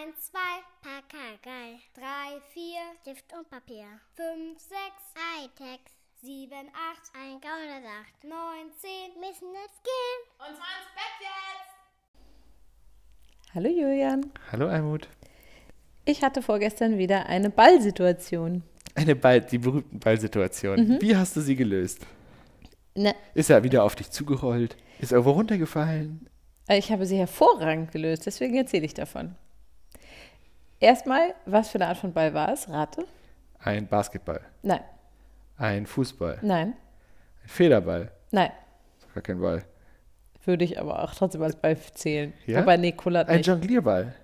1, 2, Pakagei. 3, 4, Stift und Papier. 5, 6, Hightech. 7, 8, ein Gaunersacht. 9, 10, müssen jetzt gehen. Und zwar ins Bett jetzt! Hallo Julian. Hallo Almut. Ich hatte vorgestern wieder eine Ballsituation. Eine Ball, die berühmten Ballsituationen. Wie hast du sie gelöst? Ne, Ist er wieder auf dich zugerollt? Ist er irgendwo runtergefallen? ich habe sie hervorragend gelöst, deswegen erzähle ich davon. Erstmal, was für eine Art von Ball war es? Rate? Ein Basketball, Nein, ein Fußball, nein, ein Federball. nein. Ist doch gar kein Ball. Würde ich aber auch trotzdem als Ball zählen. Ja? Aber nee, kullert Ein nicht. Jonglierball.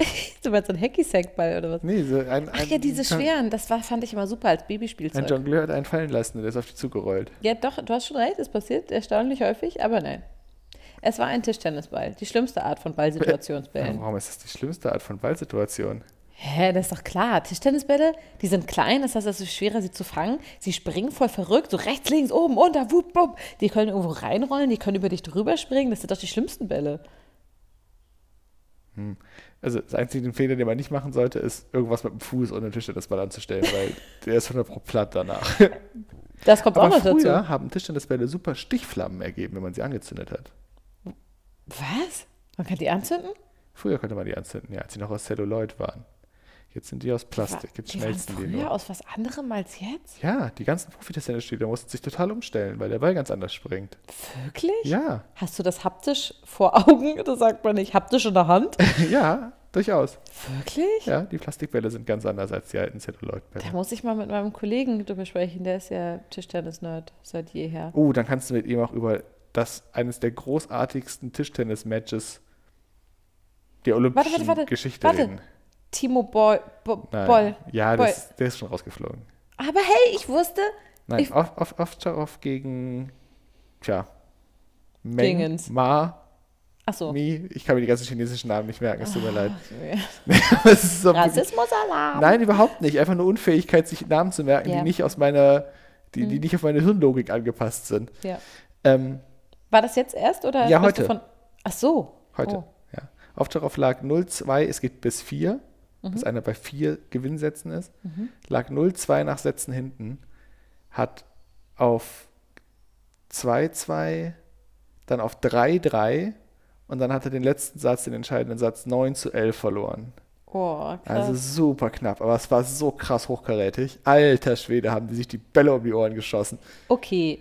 Du meinst so ein Hacky-Sack-Ball oder was? Nee, so ein, Ach ein, ja, diese ein, schweren, das war, fand ich immer super als Ein Babyspielzeug. Jongleur hat einen fallen lassen und der ist auf dich zugerollt. Ja, doch, du hast schon recht, es passiert erstaunlich häufig, aber nein. Es war ein Tischtennisball, die schlimmste Art von Ballsituationsbällen. Warum ist das die schlimmste Art von Ballsituation? Hä, das ist doch klar. Tischtennisbälle, die sind klein, das heißt, es ist schwerer, sie zu fangen. Sie springen voll verrückt, so rechts, links, oben, unter, wupp, wupp. Die können irgendwo reinrollen, die können über dich drüber springen. Das sind doch die schlimmsten Bälle. Also das einzige Fehler, den man nicht machen sollte, ist irgendwas mit dem Fuß unter den Tischtennisball anzustellen, weil der ist 100 pro platt danach. Das kommt Aber auch noch früher dazu. haben Tischtennisbälle super Stichflammen ergeben, wenn man sie angezündet hat. Was? Man kann die anzünden? Früher konnte man die anzünden, ja, als sie noch aus Celluloid waren. Jetzt sind die aus Plastik, jetzt die waren schmelzen die früher nur. aus was anderem als jetzt? Ja, die ganzen Profitennisspieler mussten sich total umstellen, weil der Ball ganz anders springt. Wirklich? Ja, Hast du das haptisch vor Augen? Das sagt man nicht. Haptisch in der Hand? ja, durchaus. Wirklich? Ja, die Plastikbälle sind ganz anders als die alten Da Celluloid-Bälle. muss ich mal mit meinem Kollegen drüber sprechen. Der ist ja Tischtennis-Nerd seit jeher. Oh, dann kannst du mit ihm auch über das eines der großartigsten Tischtennis-Matches der olympischen warte, warte. Geschichte Warte. reden. Timo Boll. Bo Nein. Boll. Ja, Boll. das, der ist schon rausgeflogen. Aber hey, ich wusste. Nein, Ich- auf, auf, Ovtcharov gegen, tja, Meng, Dingens. Ma, Achso. Mi. Ich kann mir die ganzen chinesischen Namen nicht merken, es tut mir leid. So Rassismus-Alarm. Nein, überhaupt nicht. Einfach nur Unfähigkeit, sich Namen zu merken, Ja. die nicht aus meiner, die, Mhm. die nicht auf meine Hirnlogik angepasst sind. Ja. Ähm, War das jetzt erst oder? Ja, heute. Von, ach so. heute, Oh. ja. Ovtcharov lag 0-2, es geht bis 4, Mhm. bis einer bei 4 Gewinnsätzen ist. Lag 0-2 nach Sätzen hinten, hat auf 2-2, dann auf 3-3 und dann hat er den letzten Satz, den entscheidenden Satz 9 zu 11 verloren. Oh, krass. Also super knapp, aber es war so krass hochkarätig. Alter Schwede, haben die sich die Bälle um die Ohren geschossen. okay.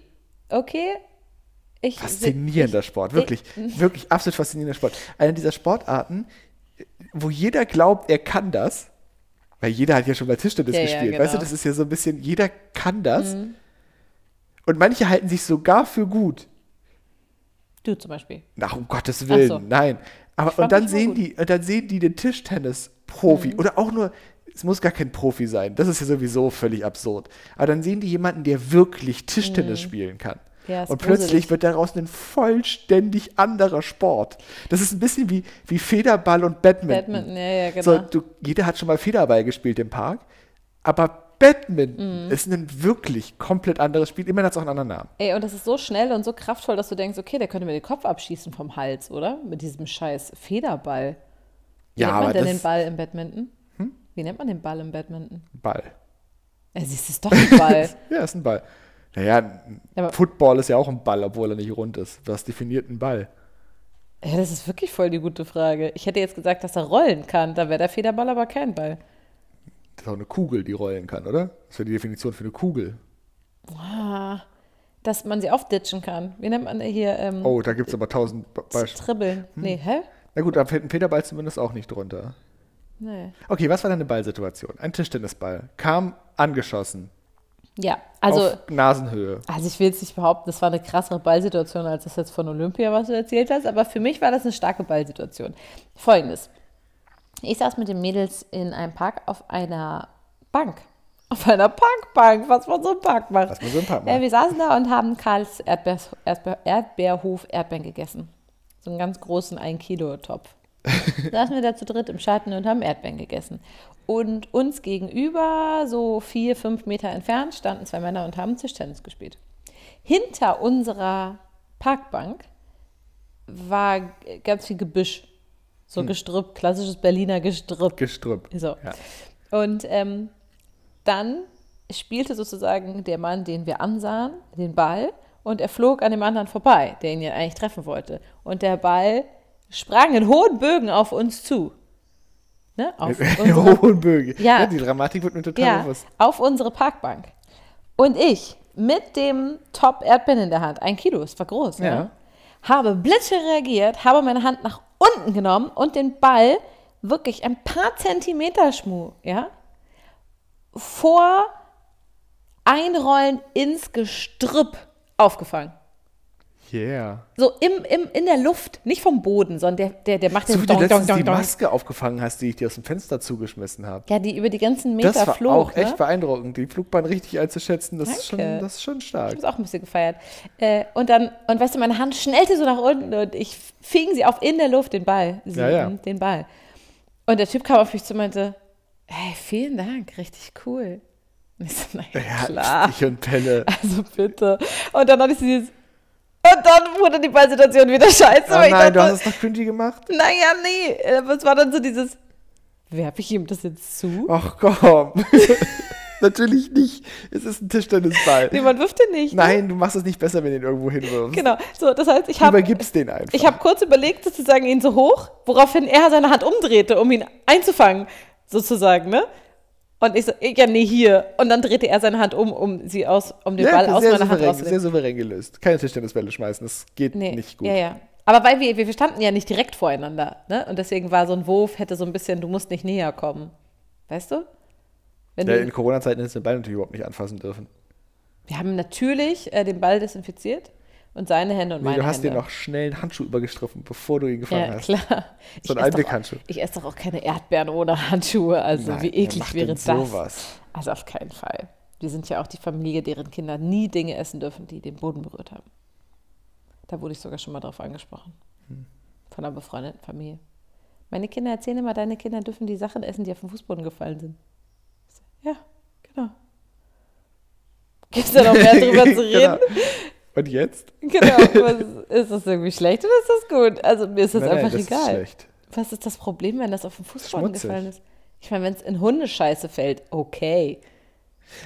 Okay. Ich, Faszinierender Sport, wirklich, wirklich absolut faszinierender Sport. Einer dieser Sportarten, wo jeder glaubt, er kann das, weil jeder hat ja schon mal Tischtennis Ja, ja, gespielt. Weißt du, genau. das ist ja so ein bisschen, jeder kann das. Und manche halten sich sogar für gut. Du zum Beispiel. Nach um Gottes Willen, so. nein. Aber und dann sehen gut. Mhm. die, und dann sehen die den Tischtennis-Profi oder auch nur, es muss gar kein Profi sein. Das ist ja sowieso völlig absurd. Aber dann sehen die jemanden, der wirklich Tischtennis spielen kann. Ja, und plötzlich gruselig. wird daraus ein vollständig anderer Sport. Das ist ein bisschen wie, wie Federball und Badminton. Badminton, ja, ja, genau. So, du, jeder hat schon mal Federball gespielt im Park, aber Badminton Mhm. ist ein wirklich komplett anderes Spiel. Immerhin hat es auch einen anderen Namen. Ey, und das ist so schnell und so kraftvoll, dass du denkst, okay, der könnte mir den Kopf abschießen vom Hals, oder? Mit diesem scheiß Federball. Wie Ja, nennt man denn den Ball im Badminton? Wie nennt man den Ball im Badminton? Ball. Es ist doch ein Ball. Ja, ist ein Ball. Naja, Aber- Football ist ja auch ein Ball, obwohl er nicht rund ist. Was definiert ein Ball? ja, das ist wirklich voll die gute Frage. Ich hätte jetzt gesagt, dass er rollen kann. Da wäre der Federball aber kein Ball. Das ist auch eine Kugel, die rollen kann, oder? Das wäre die Definition für eine Kugel. Ah, dass man sie aufditschen kann. Wie nennt man hier? Ähm, Oh, da gibt es aber tausend Be- Beispiele. Tribbeln. Nee, hä? Na gut, da fällt ein Federball zumindest auch nicht drunter. Nee. Okay, was war deine Ballsituation? Ein Tischtennisball kam angeschossen Ja, also, auf Nasenhöhe. also ich will jetzt nicht behaupten, das war eine krassere Ballsituation als das jetzt von Olympia, was du erzählt hast, aber für mich war das eine starke Ballsituation. Folgendes. Ich saß mit den Mädels in einem Park auf einer Bank. Auf einer Parkbank, was man so im Park macht. Was man so im Park Ja, macht. wir saßen da und haben Karls Erdbeer, Erdbeer, Erdbeerhof Erdbeeren gegessen. So einen ganz großen 1-Kilo-Topf. saßen wir da zu dritt im Schatten und haben Erdbeeren gegessen. Und uns gegenüber, so vier, fünf Meter entfernt, standen zwei Männer und haben Tischtennis gespielt. Hinter unserer Parkbank war ganz viel Gebüsch. So Gestrüpp, klassisches Berliner Gestrüpp. Gestrüpp. So. Ja. Und ähm, dann spielte sozusagen der Mann, den wir ansahen, den Ball und er flog an dem anderen vorbei, der ihn ja eigentlich treffen wollte. Und der Ball sprang in hohen Bögen auf uns zu. Ne? Auf unsere, Hohen Bögen. Ja. Die Dramatik wird mir total ja, bewusst. auf unsere Parkbank. Und ich mit dem Top Erdbeeren in der Hand, ein Kilo, es war groß, Ja. ja. habe blitzschnell reagiert, habe meine Hand nach unten genommen und den Ball wirklich ein paar Zentimeter Schmu, ja, vor Einrollen ins Gestrüpp aufgefangen. Yeah. So im, im, in der Luft, nicht vom Boden, sondern der, der, der macht So den Dong, Dong, die Dong, Dong. Maske aufgefangen hast, die ich dir aus dem Fenster zugeschmissen habe. Ja, die über die ganzen Meter Das war flog. auch ne? echt beeindruckend, die Flugbahn richtig einzuschätzen. Das ist, schon, das ist schon Ich stark. habe es auch ein bisschen gefeiert. Äh, und dann, und weißt du, meine Hand schnellte so nach unten und ich fing sie auf in der Luft, den Ball. Sie, Ja, ja. Den Ball. Und der Typ kam auf mich zu und meinte, hey, vielen Dank, richtig cool. Und ich so, naja, Ja, klar. ich und Pelle. Also bitte. Und dann hatte ich dieses, und dann wurde die Ballsituation wieder scheiße. Oh nein, du dachte, hast es noch cringy gemacht? naja, nee. Aber es war dann so dieses, werfe ich ihm das jetzt zu? Ach komm. Natürlich nicht. Es ist ein Tischtennisball. Nee, man wirft den nicht. Ne? Nein, du machst es nicht besser, wenn du ihn irgendwo hinwirfst. Genau. So, das heißt, ich Du habe übergibst den einfach. Ich habe kurz überlegt, sozusagen ihn so hoch, woraufhin er seine Hand umdrehte, um ihn einzufangen, sozusagen, ne? Und ich so, ja, nee, hier. Und dann drehte er seine Hand um, um sie aus, um den Ball aus meiner Hand souverän, rauszunehmen. sehr souverän gelöst. Keine Tischtennisbälle schmeißen, das geht Nee, nicht gut. ja, ja. Aber weil wir, wir standen ja nicht direkt voreinander, ne? Und deswegen war so ein Wurf, hätte so ein bisschen, du musst nicht näher kommen. Weißt du? Wenn Ja, du in Corona-Zeiten hättest du den Ball natürlich überhaupt nicht anfassen dürfen. wir haben natürlich äh, den Ball desinfiziert und seine Hände und Nee, meine du hast Hände. dir noch schnell einen Handschuh übergestriffen, bevor du ihn gefangen Ja, hast. klar. So ein Einweghandschuh. Ich esse doch auch keine Erdbeeren ohne Handschuhe. Also Nein, wie eklig wäre das? sowas? Also auf keinen Fall. Wir sind ja auch die Familie, deren Kinder nie Dinge essen dürfen, die den Boden berührt haben. Da wurde ich sogar schon mal drauf angesprochen. Hm. Von einer befreundeten Familie. Meine Kinder erzählen immer, deine Kinder dürfen die Sachen essen, die auf den Fußboden gefallen sind. Ja, genau. Gibt es da noch mehr drüber zu Genau. Und jetzt? Genau. Was, ist das irgendwie schlecht oder ist das gut? Also mir ist das Nein, nein, einfach das ist egal. schlecht. Was ist das Problem, wenn das auf den Fußboden gefallen ist? Ich meine, wenn es in Hundescheiße fällt, okay.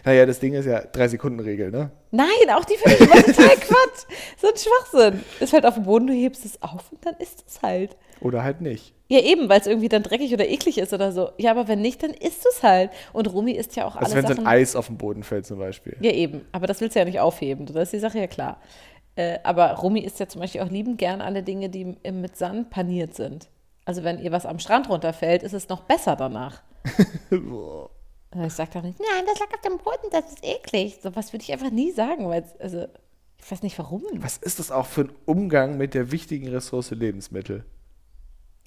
Naja, das Ding ist ja Drei-Sekunden-Regel, ne? Nein, auch die finde ich immer total Quatsch. So ein Schwachsinn. Es fällt auf den Boden, du hebst es auf und dann ist es halt. Oder halt nicht. Ja, eben, weil es irgendwie dann dreckig oder eklig ist oder so. Ja, aber wenn nicht, dann isst es halt. Und Rumi isst ja auch Also alle wenn so Sachen. ein Eis auf den Boden fällt zum Beispiel. Ja, eben. Aber das willst du ja nicht aufheben. Da ist die Sache ja klar. Äh, aber Rumi isst ja zum Beispiel auch liebend gern alle Dinge, die mit Sand paniert sind. Also wenn ihr was am Strand runterfällt, ist es noch besser danach. Also Ich sage doch nicht, nein, das lag auf dem Boden, das ist eklig. So was würde ich einfach nie sagen, weil also ich weiß nicht warum. Was ist das auch für ein Umgang mit der wichtigen Ressource Lebensmittel?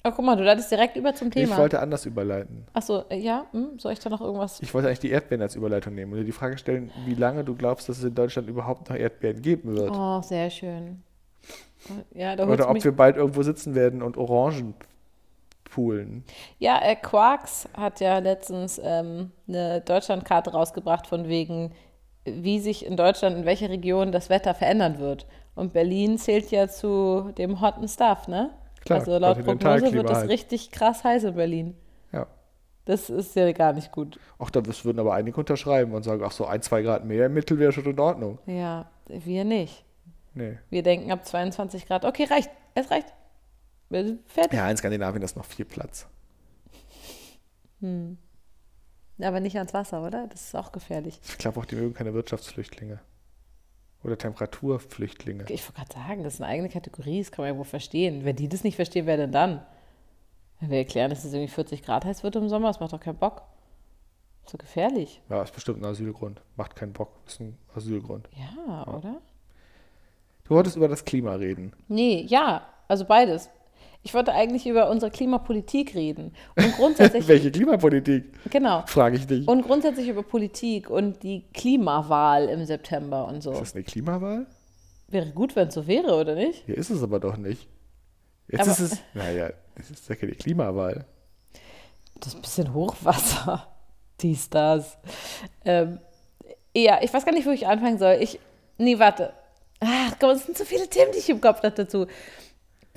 Oh, guck mal, du leitest direkt über zum Ich Thema. wollte anders überleiten. Achso, äh, ja, hm, soll ich da noch irgendwas? Ich wollte eigentlich die Erdbeeren als Überleitung nehmen und dir die Frage stellen, wie lange du glaubst, dass es in Deutschland überhaupt noch Erdbeeren geben wird. Oh, sehr schön. Ja, Oder ob wir bald irgendwo sitzen werden und Orangen poolen. Ja, äh, Quarks hat ja letztens ähm, eine Deutschlandkarte rausgebracht von wegen, wie sich in Deutschland in welcher Region das Wetter verändern wird. Und Berlin zählt ja zu dem hotten Stuff, ne? Klar, also laut Prognose wird es halt. richtig krass heiß in Berlin. Ja. Das ist ja gar nicht gut. Auch da das würden aber einige unterschreiben und sagen, ach so, ein, zwei Grad mehr im Mittel wäre schon in Ordnung. Ja, wir nicht. Nee. Wir denken ab 22 Grad, okay, reicht, es reicht. Fertig. Ja, in Skandinavien ist noch viel Platz. Aber nicht ans Wasser, oder? Das ist auch gefährlich. Ich glaube auch, die mögen keine Wirtschaftsflüchtlinge. Oder Temperaturflüchtlinge. Ich wollte gerade sagen, das ist eine eigene Kategorie, das kann man ja wohl verstehen. Wenn die das nicht verstehen, wer denn dann? Wenn wir erklären, dass es irgendwie 40 Grad heiß wird im Sommer, das macht doch keinen Bock. So gefährlich. Ja, ist bestimmt ein Asylgrund. Macht keinen Bock. Ist ein Asylgrund. Ja, oder? Du wolltest über das Klima reden. Nee, ja, also beides. Ich wollte eigentlich über unsere Klimapolitik reden. Und grundsätzlich, Welche Klimapolitik? genau. Frage ich dich. Und grundsätzlich über Politik und die Klimawahl im September und so. ist das eine Klimawahl? Wäre gut, wenn es so wäre, oder nicht? Hier ist es aber doch nicht. Jetzt Aber- ist es, naja, es ist ja keine Klimawahl. Das ist ein bisschen Hochwasser. Dies, das. Ähm, ja, ich weiß gar nicht, wo ich anfangen soll. Ich, nee, warte. Ach komm, es sind so viele Themen, die ich im Kopf habe dazu.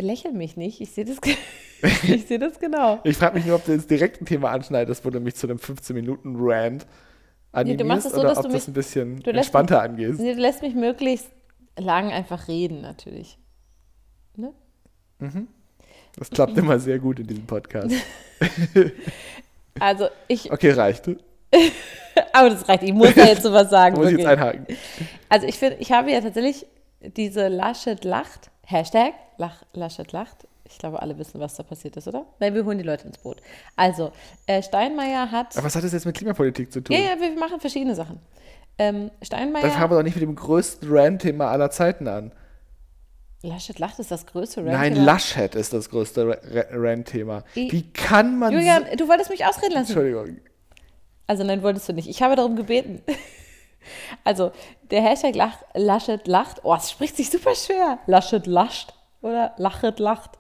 Belächel mich nicht, ich sehe das, ich sehe das genau. Ich frage mich nur, ob du jetzt direkt ein Thema anschneidest, wo du mich zu einem 15-Minuten-Rant animierst machst es so, oder dass ob du das mich- ein bisschen du entspannter angehst. Nee, du lässt mich möglichst lang einfach reden, natürlich. Ne? Das klappt immer sehr gut in diesem Podcast. Also ich, Okay, reicht. aber das reicht, ich muss da jetzt sowas sagen. Muss ich jetzt einhaken. Also ich finde, ich habe ja tatsächlich diese Laschet lacht, Hashtag Lach, Laschet lacht. Ich glaube, alle wissen, was da passiert ist, oder? Nein, wir holen die Leute ins Boot. Also, äh, Steinmeier hat. Aber was hat das jetzt mit Klimapolitik zu tun? ja, ja, wir machen verschiedene Sachen. Ähm, Steinmeier. Das fangen wir doch nicht mit dem größten Rant-Thema aller Zeiten an. Laschet lacht ist das größte Nein, Rant-Thema. Laschet ist das größte Ra- Ra- Rant-Thema. Wie kann man. Julian, so- du wolltest mich ausreden lassen. Entschuldigung. Also nein, wolltest du nicht. Ich habe darum gebeten. Also, der Hashtag Lach, Laschet lacht, oh, es spricht sich super schwer. Laschet lascht oder Lachet lacht.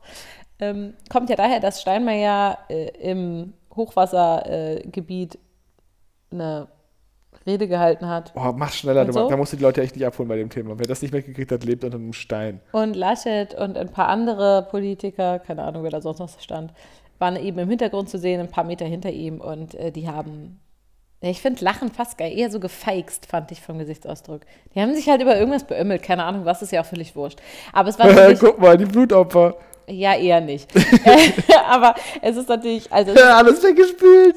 Ähm, kommt ja daher, dass Steinmeier äh, im Hochwassergebiet äh, eine Rede gehalten hat. Oh, mach schneller, du, so? da musst du die Leute echt nicht abholen bei dem Thema. Wer das nicht mitgekriegt hat, lebt unter einem Stein. Und Laschet und ein paar andere Politiker, keine Ahnung, wer da sonst noch stand, waren eben im Hintergrund zu sehen, ein paar Meter hinter ihm. Und äh, die haben, ich finde Lachen fast geil, eher so gefeixt, fand ich vom Gesichtsausdruck. Die haben sich halt über irgendwas beömmelt, keine Ahnung, was ist ja auch völlig wurscht. Aber es war natürlich, Guck mal, die Blutopfer. ja, eher nicht. Aber es ist natürlich, also es ist, Alles weggespült.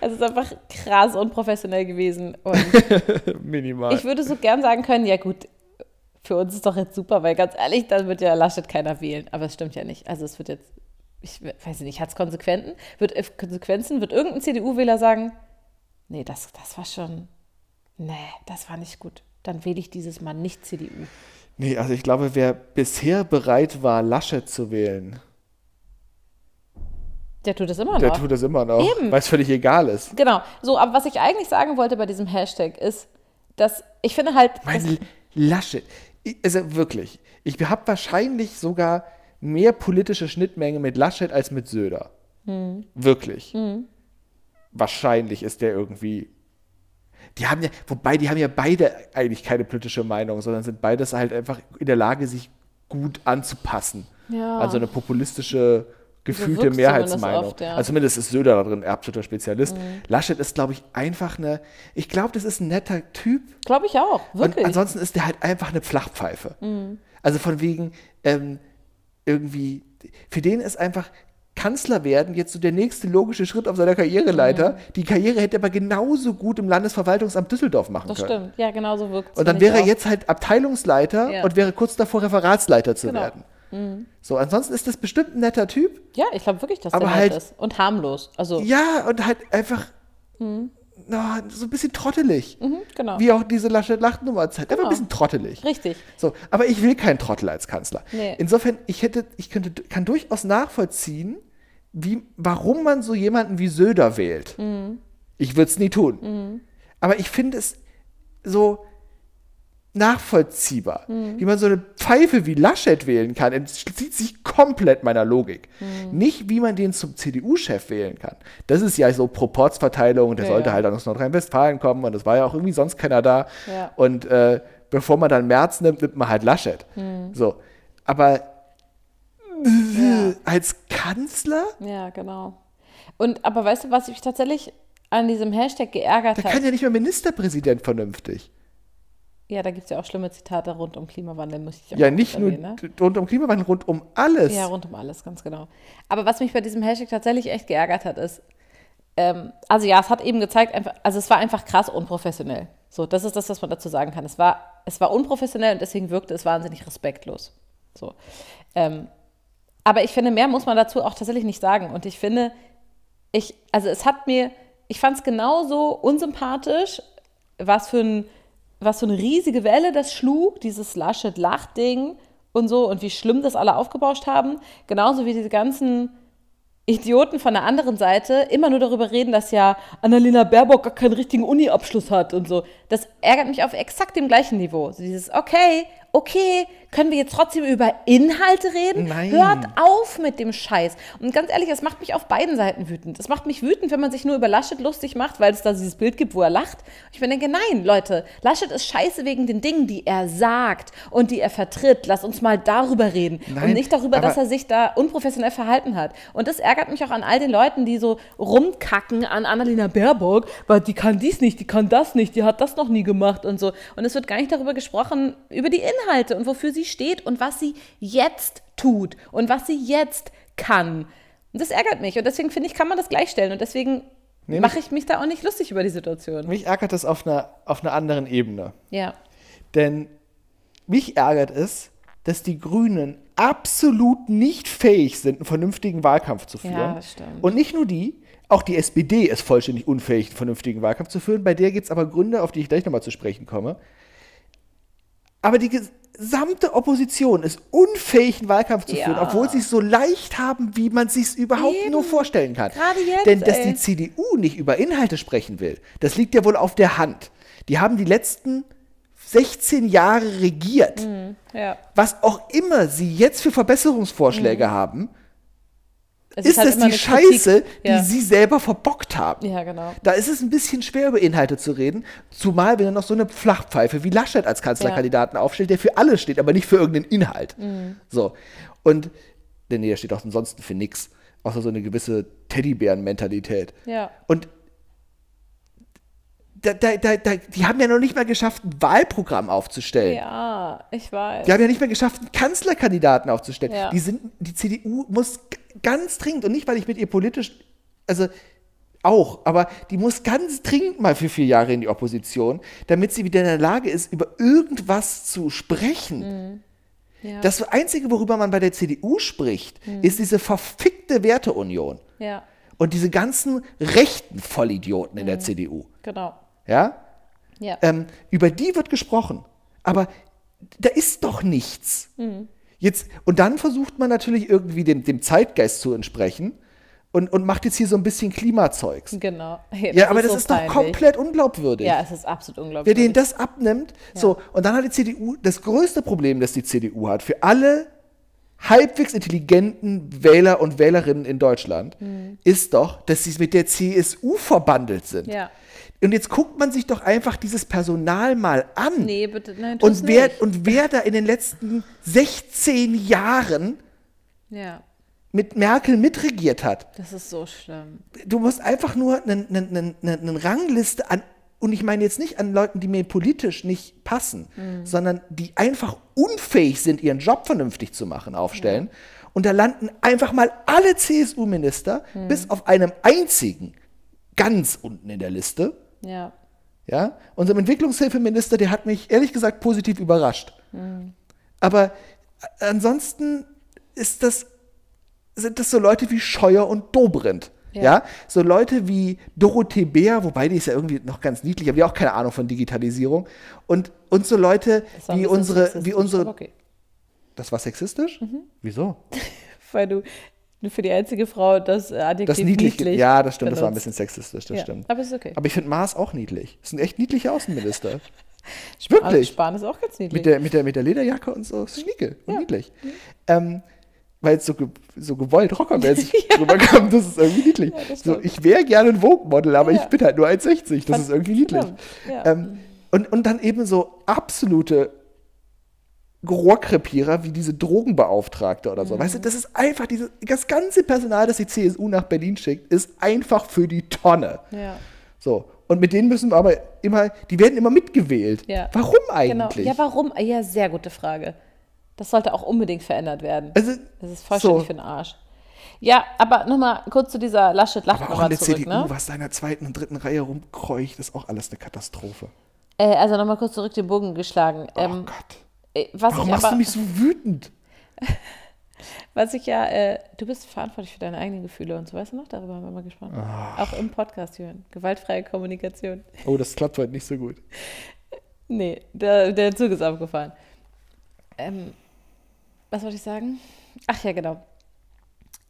es ist einfach krass unprofessionell gewesen. Minimal. Ich würde so gern sagen können, ja gut, für uns ist doch jetzt super, weil ganz ehrlich, dann wird ja Laschet keiner wählen. Aber es stimmt ja nicht. Also es wird jetzt, ich weiß nicht, hat es Konsequenzen? Wird es Konsequenzen? Wird irgendein CDU-Wähler sagen, nee, das, das war schon, nee, das war nicht gut. Dann wähle ich dieses Mal nicht CDU. nee, also ich glaube, wer bisher bereit war, Laschet zu wählen, Der tut es immer der noch. tut das immer noch, weil es völlig egal ist. Genau. So, aber was ich eigentlich sagen wollte bei diesem Hashtag ist, dass ich finde halt, dass, Mein Laschet, also wirklich, ich habe wahrscheinlich sogar mehr politische Schnittmenge mit Laschet als mit Söder. Hm. Wirklich. Wahrscheinlich ist der irgendwie. Die haben ja, wobei die haben ja beide eigentlich keine politische Meinung, sondern sind beides halt einfach in der Lage, sich gut anzupassen. Ja. Also eine populistische, gefühlte Mehrheitsmeinung. oft, ja. Mhm. Also zumindest ist Söder da drin ein absoluter Spezialist. Laschet ist, glaube ich, einfach eine. Ich glaube, das ist ein netter Typ. glaube ich auch, Und wirklich. Mhm. ansonsten ist der halt einfach eine Flachpfeife. Also von wegen ähm, irgendwie, für den ist einfach Kanzler werden jetzt so der nächste logische Schritt auf seiner Karriereleiter. Mhm. Die Karriere hätte er aber genauso gut im Landesverwaltungsamt Düsseldorf machen das können. stimmt. Ja, genau so wirkt es. Und dann wäre er jetzt halt Abteilungsleiter Ja. und wäre kurz davor, Referatsleiter zu Genau. werden. So, ansonsten ist das bestimmt ein netter Typ. Ja, ich glaube wirklich, dass Aber der halt- ist. Und harmlos. Also, Ja, und halt einfach na, so ein bisschen trottelig. mhm, genau. Wie auch diese Laschet-Lacht-Nummer zeigt. Einfach Genau. ein bisschen trottelig. Richtig. So, aber ich will keinen Trottel als Kanzler. Nee. Insofern, ich hätte, ich könnte, kann durchaus nachvollziehen, wie, warum man so jemanden wie Söder wählt. Mhm. Ich würde es nie tun. Aber ich finde es so nachvollziehbar, Mhm. wie man so eine Pfeife wie Laschet wählen kann, entzieht sich komplett meiner Logik. Mhm. Nicht, wie man den zum CDU-Chef wählen kann. Das ist ja so Proportsverteilung, der Ja, sollte ja. halt aus Nordrhein-Westfalen kommen und es war ja auch irgendwie sonst keiner da. Ja. Und äh, bevor man dann Merz nimmt, nimmt man halt Laschet. Mhm. So. Aber als Kanzler, Ja, genau. Und aber weißt du, was mich tatsächlich an diesem Hashtag geärgert hat? kann ja nicht mehr Ministerpräsident vernünftig. Ja, da gibt es ja auch schlimme Zitate rund um Klimawandel, muss ich auch Ja, nicht nur ne? rund um Klimawandel, rund um alles. Ja, rund um alles, ganz genau. Aber was mich bei diesem Hashtag tatsächlich echt geärgert hat, ist, ähm, also ja, es hat eben gezeigt, einfach, also es war einfach krass unprofessionell. So, das ist das, was man dazu sagen kann. Es war, es war unprofessionell und deswegen wirkte es wahnsinnig respektlos. So. Ähm, aber ich finde, mehr muss man dazu auch tatsächlich nicht sagen. Und ich finde, ich, also es hat mir, ich fand es genauso unsympathisch, was für, ein, was für eine riesige Welle das schlug, dieses Laschet-Lach-Ding und so, und wie schlimm das alle aufgebauscht haben. Genauso wie diese ganzen Idioten von der anderen Seite immer nur darüber reden, dass ja Annalena Baerbock gar keinen richtigen Uni-Abschluss hat und so. Das ärgert mich auf exakt dem gleichen Niveau. So dieses, okay, okay, können wir jetzt trotzdem über Inhalte reden? Nein. Hört auf mit dem Scheiß. Und ganz ehrlich, es macht mich auf beiden Seiten wütend. Es macht mich wütend, wenn man sich nur über Laschet lustig macht, weil es da dieses Bild gibt, wo er lacht. Ich mir denke, nein, Leute, Laschet ist scheiße wegen den Dingen, die er sagt und die er vertritt. Lass uns mal darüber reden Nein, und nicht darüber, dass er sich da unprofessionell verhalten hat. Und das ärgert mich auch an all den Leuten, die so rumkacken an Annalena Baerbock, weil die kann dies nicht, die kann das nicht, die hat das noch nie gemacht und so. Und es wird gar nicht darüber gesprochen, über die Inhalte und wofür sie steht und was sie jetzt tut und was sie jetzt kann. Und das ärgert mich. Und deswegen finde ich, kann man das gleichstellen. Und deswegen Nee, mache ich mich da auch nicht lustig über die Situation. Mich ärgert das auf einer, auf einer anderen Ebene. Ja. Denn mich ärgert es, dass die Grünen absolut nicht fähig sind, einen vernünftigen Wahlkampf zu führen. Ja, das stimmt. Und nicht nur die, auch die SPD ist vollständig unfähig, einen vernünftigen Wahlkampf zu führen. Bei der gibt es aber Gründe, auf die ich gleich nochmal zu sprechen komme. Aber die gesamte Opposition ist unfähig, einen Wahlkampf zu Ja. führen, obwohl sie es so leicht haben, wie man sich überhaupt Eben. nur vorstellen kann. Gerade jetzt, Denn dass ey. die CDU nicht über Inhalte sprechen will, das liegt ja wohl auf der Hand. Die haben die letzten 16 Jahre regiert. Mhm. Ja. Was auch immer sie jetzt für Verbesserungsvorschläge haben, Es ist halt das die. Scheiße, ja. die sie selber verbockt haben. Ja, genau. Da ist es ein bisschen schwer, über Inhalte zu reden, zumal wenn er noch so eine Flachpfeife wie Laschet als Kanzlerkandidaten aufstellt, der für alles steht, aber nicht für irgendeinen Inhalt. Mhm. So. Und, denn nee, der steht auch ansonsten für nichts, außer so eine gewisse Teddybären-Mentalität. Ja. Und da, da, da, die haben ja noch nicht mal geschafft, ein Wahlprogramm aufzustellen. Ja, ich weiß. Die haben ja nicht mehr geschafft, einen Kanzlerkandidaten aufzustellen. Ja. Die, sind, die CDU muss ganz dringend, und nicht, weil ich mit ihr politisch, also auch, aber die muss ganz dringend mal für vier Jahre in die Opposition, damit sie wieder in der Lage ist, über irgendwas zu sprechen. ja. Das Einzige, worüber man bei der CDU spricht, ist diese verfickte Werteunion. ja, Und diese ganzen rechten Vollidioten in der CDU. genau. Ja? Ja. Ähm, über die wird gesprochen. Aber da ist doch nichts. Mhm. Jetzt, und dann versucht man natürlich irgendwie dem, dem Zeitgeist zu entsprechen und, und macht jetzt hier so ein bisschen Klimazeugs. Genau. Ja, aber das so ist doch komplett unglaubwürdig. Ja, es ist absolut unglaublich. Wer denen das abnimmt, so, und dann hat die CDU, das größte Problem, das die CDU hat, für alle halbwegs intelligenten Wähler und Wählerinnen in Deutschland, Mhm. ist doch, dass sie mit der CSU verbandelt sind. Ja. Und jetzt guckt man sich doch einfach dieses Personal mal an. Nee, bitte, nein, und, wer, nicht. und wer da in den letzten 16 Jahren Ja, mit Merkel mitregiert hat. das ist so schlimm. Du musst einfach nur eine, eine, eine, eine Rangliste an, und ich meine jetzt nicht an Leuten, die mir politisch nicht passen, sondern die einfach unfähig sind, ihren Job vernünftig zu machen, aufstellen. Und da landen einfach mal alle CSU-Minister, bis auf einem einzigen, ganz unten in der Liste. Ja. Ja, unserem Entwicklungshilfeminister, der hat mich ehrlich gesagt positiv überrascht. Aber ansonsten ist das, sind das so Leute wie Scheuer und Dobrindt. Ja. Ja. so Leute wie Dorothee Bär, wobei die ist ja irgendwie noch ganz niedlich, aber die auch keine Ahnung von Digitalisierung. Und, und so Leute wie unsere, wie unsere. Okay. Das war sexistisch? Wieso? Weil du für die einzige Frau das äh, Adjektiv Das niedlich. niedlich ja, das stimmt, das war ein benutzt. bisschen sexistisch, das ja. stimmt. Aber ist okay. Aber ich finde Maas auch niedlich. Ist ein echt niedlicher Außenminister. Spahn, wirklich. Spahn ist auch ganz niedlich. Mit der, mit, der, mit der Lederjacke und so. Ist schnieke und Ja. niedlich. Ähm, weil es so, ge, so gewollt rockermäßig rüberkam, das ist irgendwie niedlich. Ja, das so, ich wäre gerne ein Vogue-Model, aber Ja. ich bin halt nur 1,60. Das Fand- ist irgendwie niedlich. Ja. Ähm, und, und dann eben so absolute Rohrkrepierer wie diese Drogenbeauftragte oder so. Mhm. Weißt du, das ist einfach, diese, das ganze Personal, das die CSU nach Berlin schickt, ist einfach für die Tonne. ja. So. Und mit denen müssen wir aber immer, die werden immer mitgewählt. Ja. Warum Genau. eigentlich? Ja, warum? Ja, sehr gute Frage. Das sollte auch unbedingt verändert werden. Also, Das ist vollständig so. für den Arsch. Ja, aber nochmal kurz zu dieser Aber auch in Laschet-Lachnummer der zurück. CDU, Ne? was da in der zweiten und dritten Reihe rumkreucht, ist auch alles eine Katastrophe. Äh, also nochmal kurz zurück den Bogen geschlagen. oh Ähm, Gott. Äh, was, Warum ich machst aber, du mich so wütend? was ich ja, äh, du bist verantwortlich für deine eigenen Gefühle und so, weißt du noch? Darüber haben wir mal gesprochen. Ah. Auch im Podcast, Jürgen. Gewaltfreie Kommunikation. Oh, das klappt heute nicht so gut. Nee, der, der Zug ist abgefahren. Ähm, was wollte ich sagen? Ach ja, genau.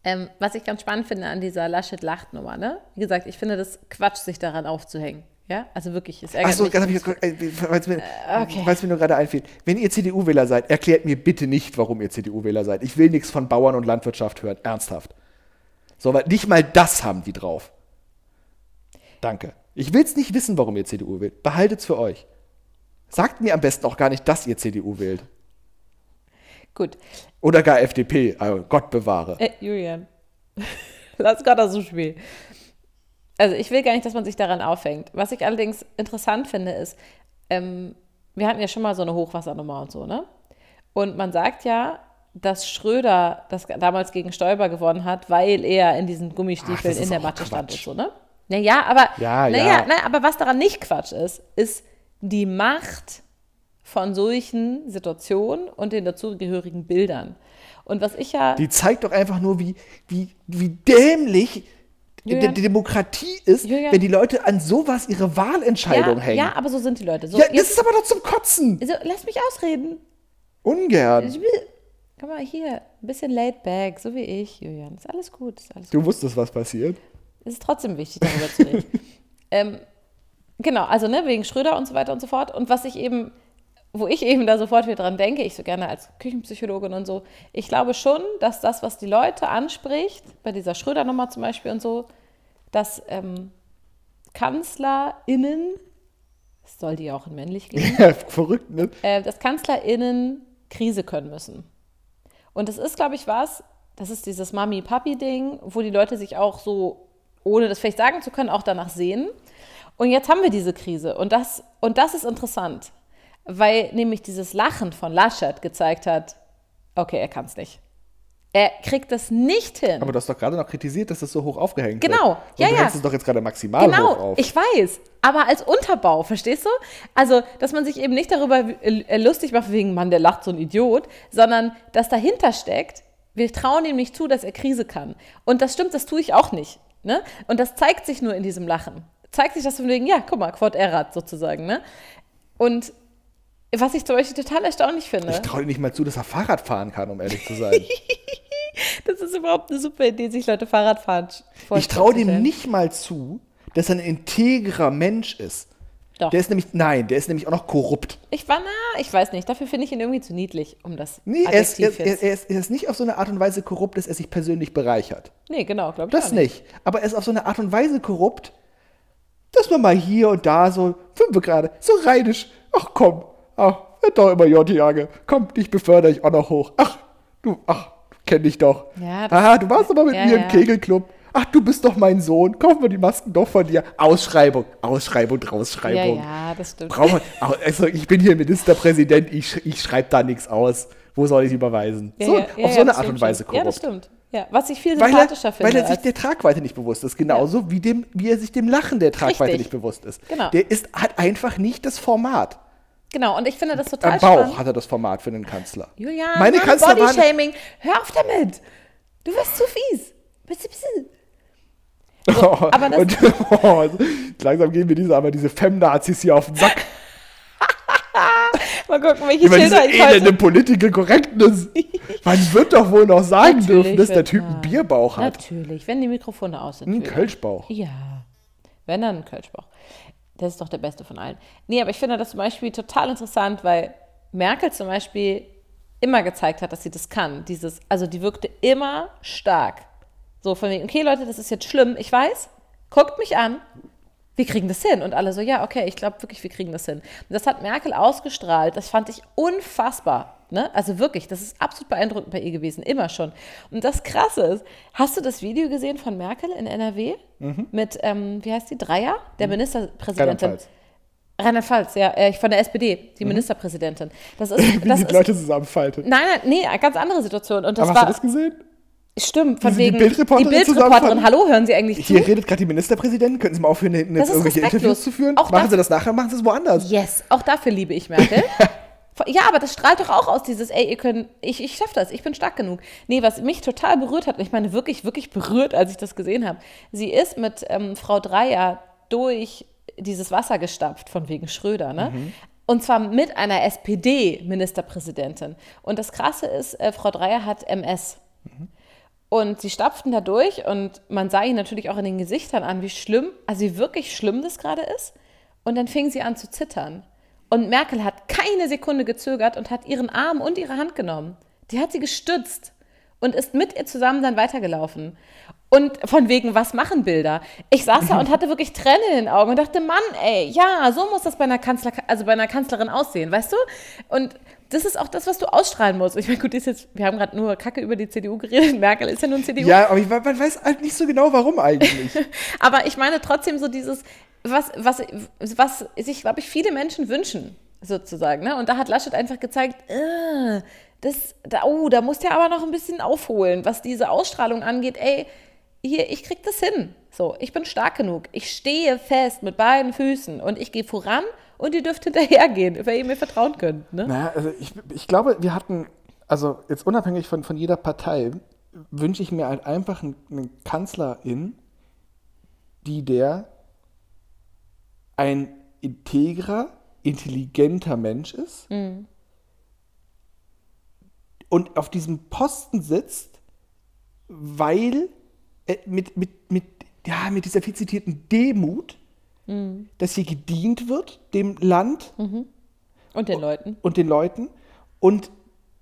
Ähm, was ich ganz spannend finde an dieser Laschet-Lacht-Nummer, ne? Wie gesagt, ich finde das Quatsch, sich daran aufzuhängen. Ja, also wirklich, es Ach ärgert so, mich. äh, weil es mir, okay. weil's mir nur gerade einfiel. Wenn ihr CDU-Wähler seid, erklärt mir bitte nicht, warum ihr CDU-Wähler seid. Ich will nichts von Bauern und Landwirtschaft hören. Ernsthaft. So, weil nicht mal das haben die drauf. Danke. Ich will es nicht wissen, warum ihr CDU wählt. Behaltet's für euch. Sagt mir am besten auch gar nicht, dass ihr CDU wählt. Gut. Oder gar FDP. Also Gott bewahre. Äh, Julian, lass Gott aus dem Spiel. Also ich will gar nicht, dass man sich daran aufhängt. Was ich allerdings interessant finde, ist, ähm, wir hatten ja schon mal so eine Hochwassernummer und so, ne? Und man sagt ja, dass Schröder das damals gegen Stoiber gewonnen hat, weil er in diesen Ach, Gummistiefeln ist in der Matte stand und Quatsch. so, ne? Naja, aber, Ja, naja, ja. Na, aber was daran nicht Quatsch ist, ist die Macht von solchen Situationen und den dazugehörigen Bildern. Und was ich ja. Die zeigt doch einfach nur, wie, wie, wie dämlich Julian. die Demokratie ist, Julian. wenn die Leute an sowas ihre Wahlentscheidung ja, hängen. ja, aber so sind die Leute. So, Ja, das jetzt, ist aber doch zum Kotzen. also, lass mich ausreden. Ungern. Ich komm mal hier, ein bisschen laid back, so wie ich, Julian. Ist alles gut, ist alles gut. Du wusstest, was passiert. Es ist trotzdem wichtig, darüber zu reden. ähm, genau, also ne, wegen Schröder und so weiter und so fort. Und was ich eben, wo ich eben da sofort wieder dran denke, ich so gerne als Küchenpsychologin und so, ich glaube schon, dass das, was die Leute anspricht, bei dieser Schröder-Nummer zum Beispiel und so, dass ähm, KanzlerInnen, es soll die ja auch in männlich geben, Verrückt, ne? äh, dass KanzlerInnen Krise können müssen. Und das ist, glaube ich, was, das ist dieses Mami-Papi-Ding, wo die Leute sich auch so, ohne das vielleicht sagen zu können, auch danach sehen. Und jetzt haben wir diese Krise. Und das, und das ist interessant, weil nämlich dieses Lachen von Laschet gezeigt hat, okay, er kann es nicht. Er kriegt das nicht hin. Aber du hast doch gerade noch kritisiert, dass das so hoch aufgehängt wird. Genau. Ja, du ja. hängst es doch jetzt gerade maximal hoch Genau, auf. ich weiß. Aber als Unterbau, verstehst du? Also, dass man sich eben nicht darüber äh, lustig macht, wegen, Mann, der lacht so ein Idiot, sondern dass dahinter steckt, wir trauen ihm nicht zu, dass er Krise kann. Und das stimmt, das tue ich auch nicht. Ne? Und das zeigt sich nur in diesem Lachen. Zeigt sich das von wegen, ja, guck mal, Quod erat sozusagen. Ne? Und was ich zum Beispiel total erstaunlich finde, ich traue nicht mal zu, dass er Fahrrad fahren kann, um ehrlich zu sein. das ist überhaupt eine super Idee, sich Leute Fahrrad fahren ich traue dem nicht mal zu, dass er ein integrer Mensch ist. Doch. Der ist nämlich, nein, der ist nämlich auch noch korrupt. Ich war, na, ich weiß nicht. Dafür finde ich ihn irgendwie zu niedlich, um das Nee, er ist, er, er, er, ist, er ist nicht auf so eine Art und Weise korrupt, dass er sich persönlich bereichert. Nee, genau, glaube ich Das auch nicht. nicht. Aber er ist auf so eine Art und Weise korrupt, dass man mal hier und da so, fünf gerade, so rheinisch, ach komm, ach, wird doch immer J-Jage, komm, dich befördere ich auch noch hoch. Ach, du, ach, kenn dich doch. Ja, Aha, du warst aber mit Ja, mir im ja. Kegelclub. Ach, du bist doch mein Sohn. Kaufen wir die Masken doch von dir. Ausschreibung, Ausschreibung, Ja, Rausschreibung. ja, das stimmt. Brauchen wir, also ich bin hier Ministerpräsident, ich, ich schreibe da nichts aus. Wo soll ich überweisen? Ja, so, ja, ja, auf so ja, eine Art und Weise schon. Ja, das korrupt. stimmt. Ja, was ich viel Weil sympathischer er, finde. weil er sich der Tragweite nicht bewusst ist. Genauso wie, dem, wie er sich dem Lachen der Tragweite Richtig. nicht bewusst ist. Genau. Der ist, hat einfach nicht das Format. Genau, und ich finde das total Am Bauch spannend. hat er das Format für den Kanzler. Julian, Meine Kanzler Bodyshaming. Hör auf damit. Du wirst zu fies. Bitte, bitte. aber das- und, oh, langsam gehen mir diese, aber diese Femnazis hier auf den Sack. Mal gucken, welche diese Schilder ich heute... Political Correctness. Man wird doch wohl noch sagen Natürlich dürfen, dass der Typ einen Bierbauch hat. Natürlich, wenn die Mikrofone aus sind. Ein. Kölschbauch. Ja, wenn dann ein Kölschbauch. Das ist doch der beste von allen. Nee, aber ich finde das zum Beispiel total interessant, weil Merkel zum Beispiel immer gezeigt hat, dass sie das kann. Dieses, also die wirkte immer stark. So von wegen, okay Leute, das ist jetzt schlimm, ich weiß, guckt mich an, wir kriegen das hin. Und alle so, ja, okay, ich glaube wirklich, wir kriegen das hin. Und das hat Merkel ausgestrahlt, das fand ich unfassbar. Ne? Also wirklich, das ist absolut beeindruckend bei ihr gewesen, immer schon. Und das Krasse ist, hast du das Video gesehen von Merkel in NRW? Mit, ähm, wie heißt die, Dreier? Der Ministerpräsidentin. Rheinland-Pfalz. Rheinland-Pfalz, ja, äh, von der SPD, die Ministerpräsidentin. Das ist, Wie das die ist Leute zusammenfalten. Nein, nein, nee, ganz andere Situation. Und das Aber hast war, du das gesehen? Stimmt, von sie die wegen, Bildreporterin die Bildreporterin, hallo, hören Sie eigentlich zu? Hier redet gerade die Ministerpräsidentin. Könnten Sie mal aufhören, hinten jetzt irgendwelche. Interviews zu führen? Auch machen Sie das nachher, machen Sie es woanders. Yes, auch dafür liebe ich Merkel. ja, aber das strahlt doch auch aus, dieses, ey, ihr könnt, ich, ich schaff das, ich bin stark genug. Nee, was mich total berührt hat, und ich meine wirklich, wirklich berührt, als ich das gesehen habe, sie ist mit ähm, Frau Dreier durch dieses Wasser gestapft, von wegen Schröder, ne? Und zwar mit einer SPD-Ministerpräsidentin. Und das Krasse ist, äh, Frau Dreier hat MS. Und sie stapften da durch und man sah ihnen natürlich auch in den Gesichtern an, wie schlimm, also wie wirklich schlimm das gerade ist. Und dann fing sie an zu zittern. Und Merkel hat keine Sekunde gezögert und hat ihren Arm und ihre Hand genommen. Die hat sie gestützt und ist mit ihr zusammen dann weitergelaufen. Und von wegen, was machen Bilder? Ich saß da und hatte wirklich Tränen in den Augen und dachte, Mann, ey, ja, so muss das bei einer, Kanzler, also bei einer Kanzlerin aussehen, weißt du? Und das ist auch das, was du ausstrahlen musst. Ich meine, gut, ist jetzt, wir haben gerade nur Kacke über die CDU geredet. Merkel ist ja nun CDU. Ja, aber ich, man weiß halt nicht so genau, warum eigentlich. aber ich meine trotzdem so dieses, was, was, was sich, glaube ich, viele Menschen wünschen, sozusagen. Ne? Und da hat Laschet einfach gezeigt, äh, das, da, oh, da musst du ja aber noch ein bisschen aufholen, was diese Ausstrahlung angeht. Ey, hier, ich krieg das hin. So, ich bin stark genug. Ich stehe fest mit beiden Füßen und ich gehe voran und ihr dürft hinterhergehen, weil ihr mir vertrauen könnt. Ne? Naja, also ich, ich glaube, wir hatten, also jetzt unabhängig von, von jeder Partei, wünsche ich mir halt einfach eine, Kanzlerin, die der ein integrer, intelligenter Mensch ist Mhm. und auf diesem Posten sitzt, weil äh, mit, mit, mit, ja, mit dieser viel zitierten Demut, Mhm. dass hier gedient wird, dem Land Und den Leuten. und den Leuten und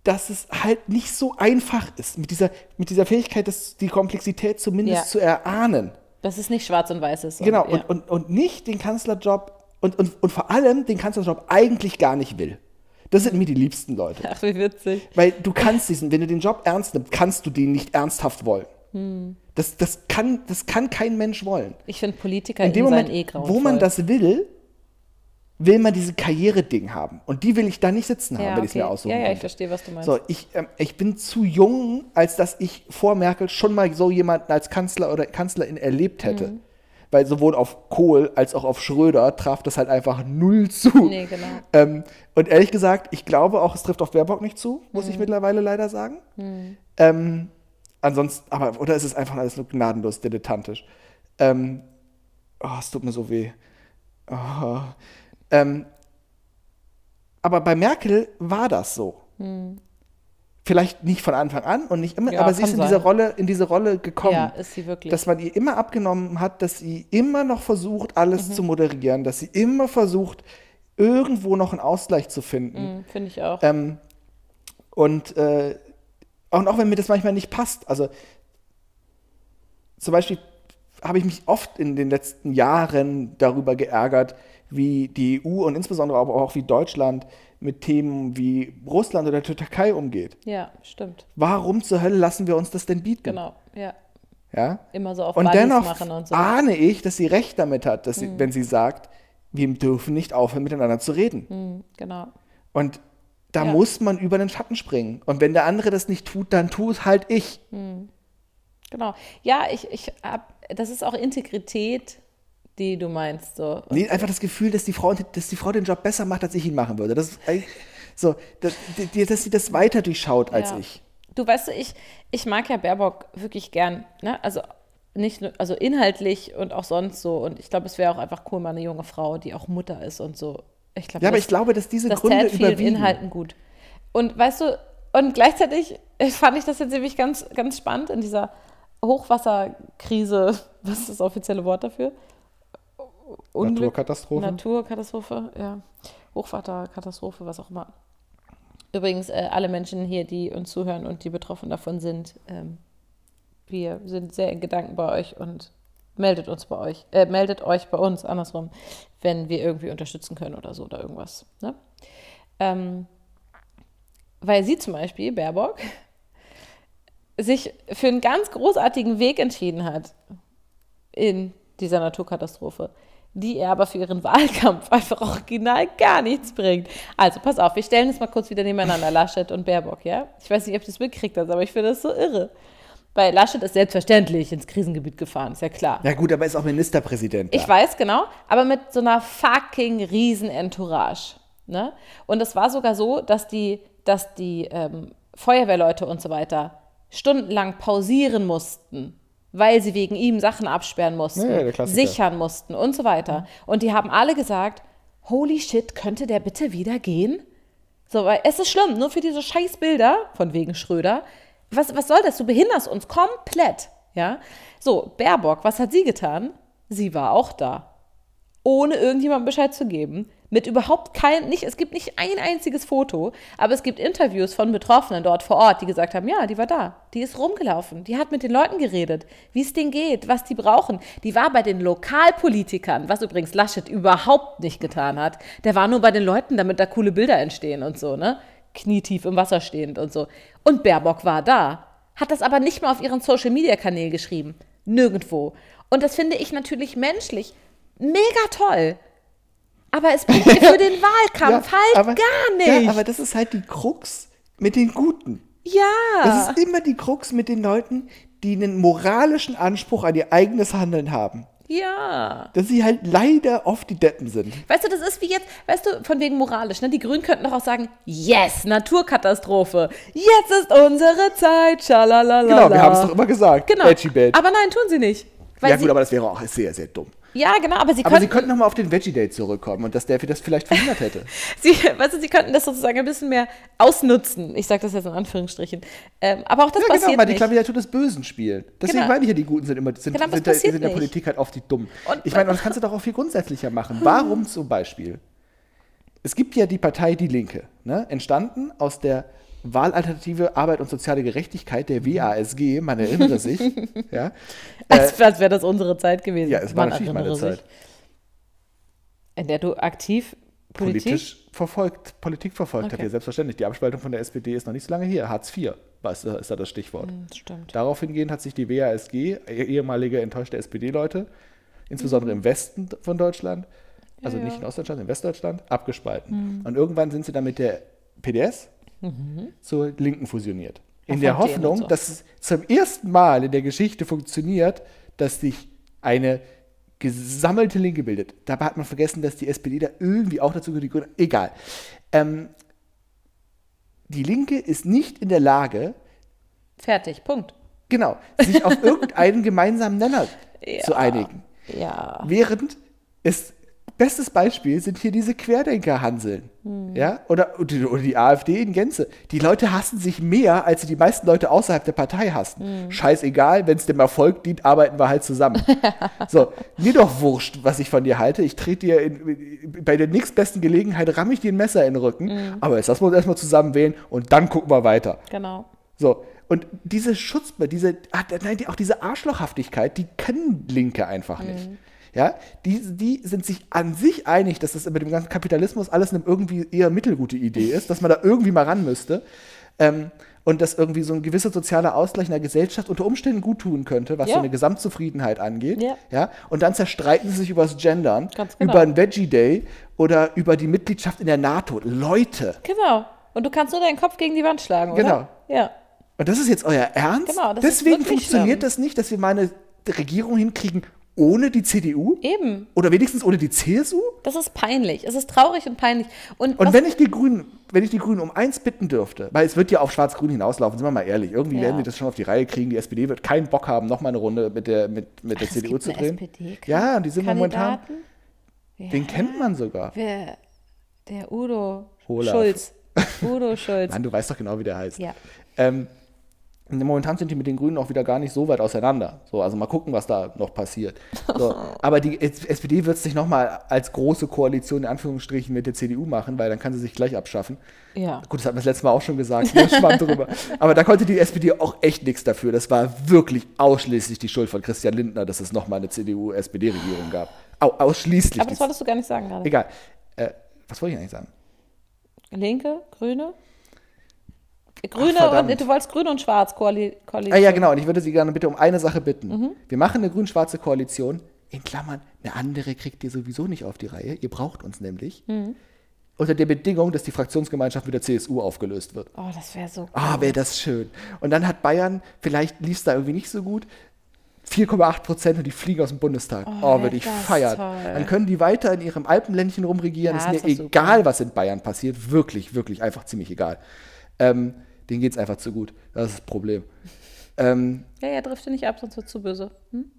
dass es halt nicht so einfach ist, mit dieser, mit dieser Fähigkeit, das, die Komplexität zumindest Ja. zu erahnen. Dass es nicht schwarz und weiß ist. Genau, und, ja. und, und, und nicht den Kanzlerjob und, und, und vor allem den Kanzlerjob eigentlich gar nicht will. Das sind mir die liebsten Leute. Ach, wie witzig. Weil du kannst diesen, wenn du den Job ernst nimmst, kannst du den nicht ernsthaft wollen. Hm. Das, das, kann, das kann kein Mensch wollen. Ich finde Politiker In dem Moment, eh grauenvoll. wo man das will, will man diese Karriere-Ding haben. Und die will ich da nicht sitzen haben, ja, wenn ich es okay. mir aussuchen Ja, ja, ich verstehe, was du meinst. So, ich, ähm, ich bin zu jung, als dass ich vor Merkel schon mal so jemanden als Kanzler oder Kanzlerin erlebt hätte. Mhm. Weil sowohl auf Kohl als auch auf Schröder traf das halt einfach null zu. Nee, genau. Ähm, und ehrlich gesagt, ich glaube auch, es trifft auf Baerbock nicht zu, muss Mhm. ich mittlerweile leider sagen. Ähm, ansonsten, aber, oder ist es einfach alles nur gnadenlos dilettantisch? Ähm, oh, es tut mir so weh. Oh. Ähm, aber bei Merkel war das so. Vielleicht nicht von Anfang an und nicht immer, Ja, aber sie ist in sein. diese Rolle, in diese Rolle gekommen Ja, ist sie wirklich. dass man ihr immer abgenommen hat, dass sie immer noch versucht, alles Mhm. zu moderieren, dass sie immer versucht, irgendwo noch einen Ausgleich zu finden. Hm, Finde ich auch. Ähm, und, äh, und auch wenn mir das manchmal nicht passt, also zum Beispiel habe ich mich oft in den letzten Jahren darüber geärgert, wie die EU und insbesondere aber auch wie Deutschland mit Themen wie Russland oder der Türkei umgeht. ja, stimmt. Warum zur Hölle lassen wir uns das denn bieten? Genau. Ja. Ja? Immer so auf Und Buddies dennoch machen und so. ahne ich, dass sie recht damit hat, dass sie, Mhm. wenn sie sagt, wir dürfen nicht aufhören, miteinander zu reden. Hm, genau. Und da Ja. muss man über den Schatten springen. Und wenn der andere das nicht tut, dann tu es halt ich. Genau. Ja, ich, ich hab, das ist auch Integrität, die du meinst. So. Und Nee, einfach das Gefühl, dass die, Frau, dass die Frau den Job besser macht, als ich ihn machen würde. Das ist so, dass, dass sie das weiter durchschaut als Ja. ich. Du weißt, du, ich, ich mag ja Baerbock wirklich gern. Ne? Also nicht nur, also inhaltlich und auch sonst so. Und ich glaube, es wäre auch einfach cool, mal eine junge Frau, die auch Mutter ist und so. Ich glaube, Ja, aber das- ich glaube, dass diese das Gründe täte vielen überwiegen. Inhalten gut. Und weißt du, und gleichzeitig fand ich das jetzt nämlich ganz, ganz spannend in dieser Hochwasserkrise. Was ist das offizielle Wort dafür? Unglück, Naturkatastrophe. Naturkatastrophe, ja. Hochwasserkatastrophe, was auch immer. Übrigens, äh, alle Menschen hier, die uns zuhören und die betroffen davon sind, ähm, wir sind sehr in Gedanken bei euch und meldet uns bei euch, äh, meldet euch bei uns andersrum, wenn wir irgendwie unterstützen können oder so oder irgendwas. Ne? Ähm, weil sie zum Beispiel, Baerbock, sich für einen ganz großartigen Weg entschieden hat in dieser Naturkatastrophe, die er aber für ihren Wahlkampf einfach original gar nichts bringt. Also pass auf, wir stellen es mal kurz wieder nebeneinander, Laschet und Baerbock, ja? Ich weiß nicht, ob du es mitgekriegt hast, aber ich finde das so irre. Weil Laschet ist selbstverständlich ins Krisengebiet gefahren, ist ja klar. Ja gut, aber er ist auch Ministerpräsident. Da. Ich weiß, genau, aber mit so einer fucking riesen Entourage. Ne? Und es war sogar so, dass die, dass die ähm, Feuerwehrleute und so weiter stundenlang pausieren mussten, weil sie wegen ihm Sachen absperren mussten, Ja, sichern mussten und so weiter. Und die haben alle gesagt, holy shit, könnte der bitte wieder gehen? So, weil es ist schlimm, nur für diese scheiß Bilder, von wegen Schröder. Was, was soll das? Du behinderst uns komplett. Ja? So, Baerbock, was hat sie getan? Sie war auch da. ohne irgendjemandem Bescheid zu geben. Mit überhaupt kein, nicht, es gibt nicht ein einziges Foto, aber es gibt Interviews von Betroffenen dort vor Ort, die gesagt haben, ja, die war da, die ist rumgelaufen, die hat mit den Leuten geredet, wie es denen geht, was die brauchen. Die war bei den Lokalpolitikern, was übrigens Laschet überhaupt nicht getan hat. Der war nur bei den Leuten, damit da coole Bilder entstehen und so, ne? Knietief im Wasser stehend und so. Und Baerbock war da, hat das aber nicht mal auf ihren Social-Media-Kanälen geschrieben. Nirgendwo. Und das finde ich natürlich menschlich mega toll. Aber es bringt dir für den Wahlkampf Ja, halt aber- gar nicht. Ja, aber das ist halt die Krux mit den Guten. Ja. Das ist immer die Krux mit den Leuten, die einen moralischen Anspruch an ihr eigenes Handeln haben. Ja. Dass sie halt leider oft die Deppen sind. Weißt du, das ist wie jetzt, weißt du, von wegen moralisch, ne? Die Grünen könnten doch auch sagen, yes, Naturkatastrophe. Jetzt ist unsere Zeit. Schalalala. Genau, wir haben es doch immer gesagt. Genau. Veggie Date. Aber nein, tun sie nicht. Ja gut, aber das wäre auch sehr, sehr dumm. Ja, genau, aber sie Aber sie könnten, könnten nochmal auf den Veggie Date zurückkommen und dass der das vielleicht verhindert hätte. sie, weißt du, sie könnten das sozusagen ein bisschen mehr ausnutzen. Ich sage das jetzt in Anführungsstrichen. Ähm, aber auch das ja, genau, passiert mal die nicht. Klaviatur des Bösen spielen. Deswegen Genau. meine ich ja, die Guten sind immer sind, Genau, sind, sind passiert der. Politik halt oft die Dummen. Und- ich meine, das kannst du doch auch viel grundsätzlicher machen. Warum zum Beispiel? Es gibt ja die Partei Die Linke, ne? entstanden aus der Wahlalternative Arbeit und soziale Gerechtigkeit, der WASG, man erinnere sich. ja, als als wäre das unsere Zeit gewesen. ja, es war natürlich meine Zeit. sich. In der du aktiv Politik. Politisch verfolgt, Politik verfolgt Okay. habt ihr selbstverständlich. Die Abspaltung von der SPD ist noch nicht so lange her. Hartz IV ist, ist da das Stichwort. Hm, Stimmt. Darauf hingehend hat sich die WASG, eh- ehemalige enttäuschte SPD-Leute, insbesondere im Westen von Deutschland, also nicht in Ostdeutschland, in Westdeutschland, abgespalten. Und irgendwann sind sie dann mit der PDS zur Linken fusioniert. In der Hoffnung, so. dass es zum ersten Mal in der Geschichte funktioniert, dass sich eine gesammelte Linke bildet. Dabei hat man vergessen, dass die SPD da irgendwie auch dazu gehört. Egal. Ähm, die Linke ist nicht in der Lage, Fertig, Punkt. Genau, sich auf irgendeinen gemeinsamen Nenner zu Ja. einigen. Ja. Während es, bestes Beispiel sind hier diese Querdenker-Hanseln. Hm. Ja, oder, oder die- AfD in Gänze. Die Leute hassen sich mehr, als sie die meisten Leute außerhalb der Partei hassen. Hm. Scheißegal, wenn es dem Erfolg dient, arbeiten wir halt zusammen. so, mir doch wurscht, was ich von dir halte. Ich trete dir in, bei der nächstbesten Gelegenheit, ramme ich dir ein Messer in den Rücken. Hm. Aber jetzt lassen wir uns erstmal zusammen wählen und dann gucken wir weiter. Genau. So, und diese Schutz, diese, ah, nein, auch diese Arschlochhaftigkeit, die können Linke einfach nicht. Ja, die, die sind sich an sich einig, dass das mit dem ganzen Kapitalismus alles eine irgendwie eher mittelgute Idee ist, dass man da irgendwie mal ran müsste. Ähm, und dass irgendwie so ein gewisser sozialer Ausgleich in der Gesellschaft unter Umständen gut tun könnte, was Ja. so eine Gesamtzufriedenheit angeht. Ja. Ja, und dann zerstreiten sie sich über das Gendern, genau. über ein Veggie Day oder über die Mitgliedschaft in der NATO. Leute, Genau. Und du kannst nur deinen Kopf gegen die Wand schlagen, oder? Genau. Ja. Und das ist jetzt euer Ernst? Genau, Deswegen funktioniert schlimm. das nicht, dass wir mal eine Regierung hinkriegen ohne die CDU? Eben. Oder wenigstens ohne die CSU? Das ist peinlich. Es ist traurig und peinlich. Und, Und wenn ich die Grünen, wenn ich die Grünen um eins bitten dürfte, weil es wird ja auf Schwarz-Grün hinauslaufen, sind wir mal ehrlich, irgendwie Ja. werden die das schon auf die Reihe kriegen. Die SPD wird keinen Bock haben, noch mal eine Runde mit der, mit, mit der es CDU zu drehen. SPD ja, und die sind momentan? Ja. den kennt man sogar. Wer? Der Udo Olaf. Schulz. Udo Schulz. Mann, du weißt doch genau, wie der heißt. Ja. Ähm, momentan sind die mit den Grünen auch wieder gar nicht so weit auseinander. So, also mal gucken, was da noch passiert. So, aber die SPD wird sich nochmal als große Koalition in Anführungsstrichen mit der CDU machen, weil dann kann sie sich gleich abschaffen. Ja. Gut, das hatten wir das letzte Mal auch schon gesagt, wir schwamm drüber. Aber da konnte die SPD auch echt nichts dafür. Das war wirklich ausschließlich die Schuld von Christian Lindner, dass es nochmal eine CDU-SPD-Regierung gab. Au, ausschließlich. Aber das wolltest du gar nicht sagen gerade. Egal. Äh, was wollte ich eigentlich sagen? Linke, Grüne? Grüne verdammt. und du wolltest Grün und Schwarz Koali Koalition. Ah ja, genau. Und ich würde Sie gerne bitte um eine Sache bitten. Mhm. Wir machen eine grün-schwarze Koalition. In Klammern, eine andere kriegt ihr sowieso nicht auf die Reihe. Ihr braucht uns nämlich. Mhm. Unter der Bedingung, dass die Fraktionsgemeinschaft mit der CSU aufgelöst wird. Oh, das wäre so. Ah, wäre das schön. Und dann hat Bayern, vielleicht lief es da irgendwie nicht so gut, 4,8 Prozent und die fliegen aus dem Bundestag. Oh, wär würde ich feiern. toll. Dann können die weiter in ihrem Alpenländchen rumregieren. Ja, ist mir doch super. egal, was in Bayern passiert. Wirklich, wirklich einfach ziemlich egal. Ähm, denen geht es einfach zu gut. Das ist das Problem. Ähm, Ja, ja, drifte nicht ab, sonst wird zu böse. Hm?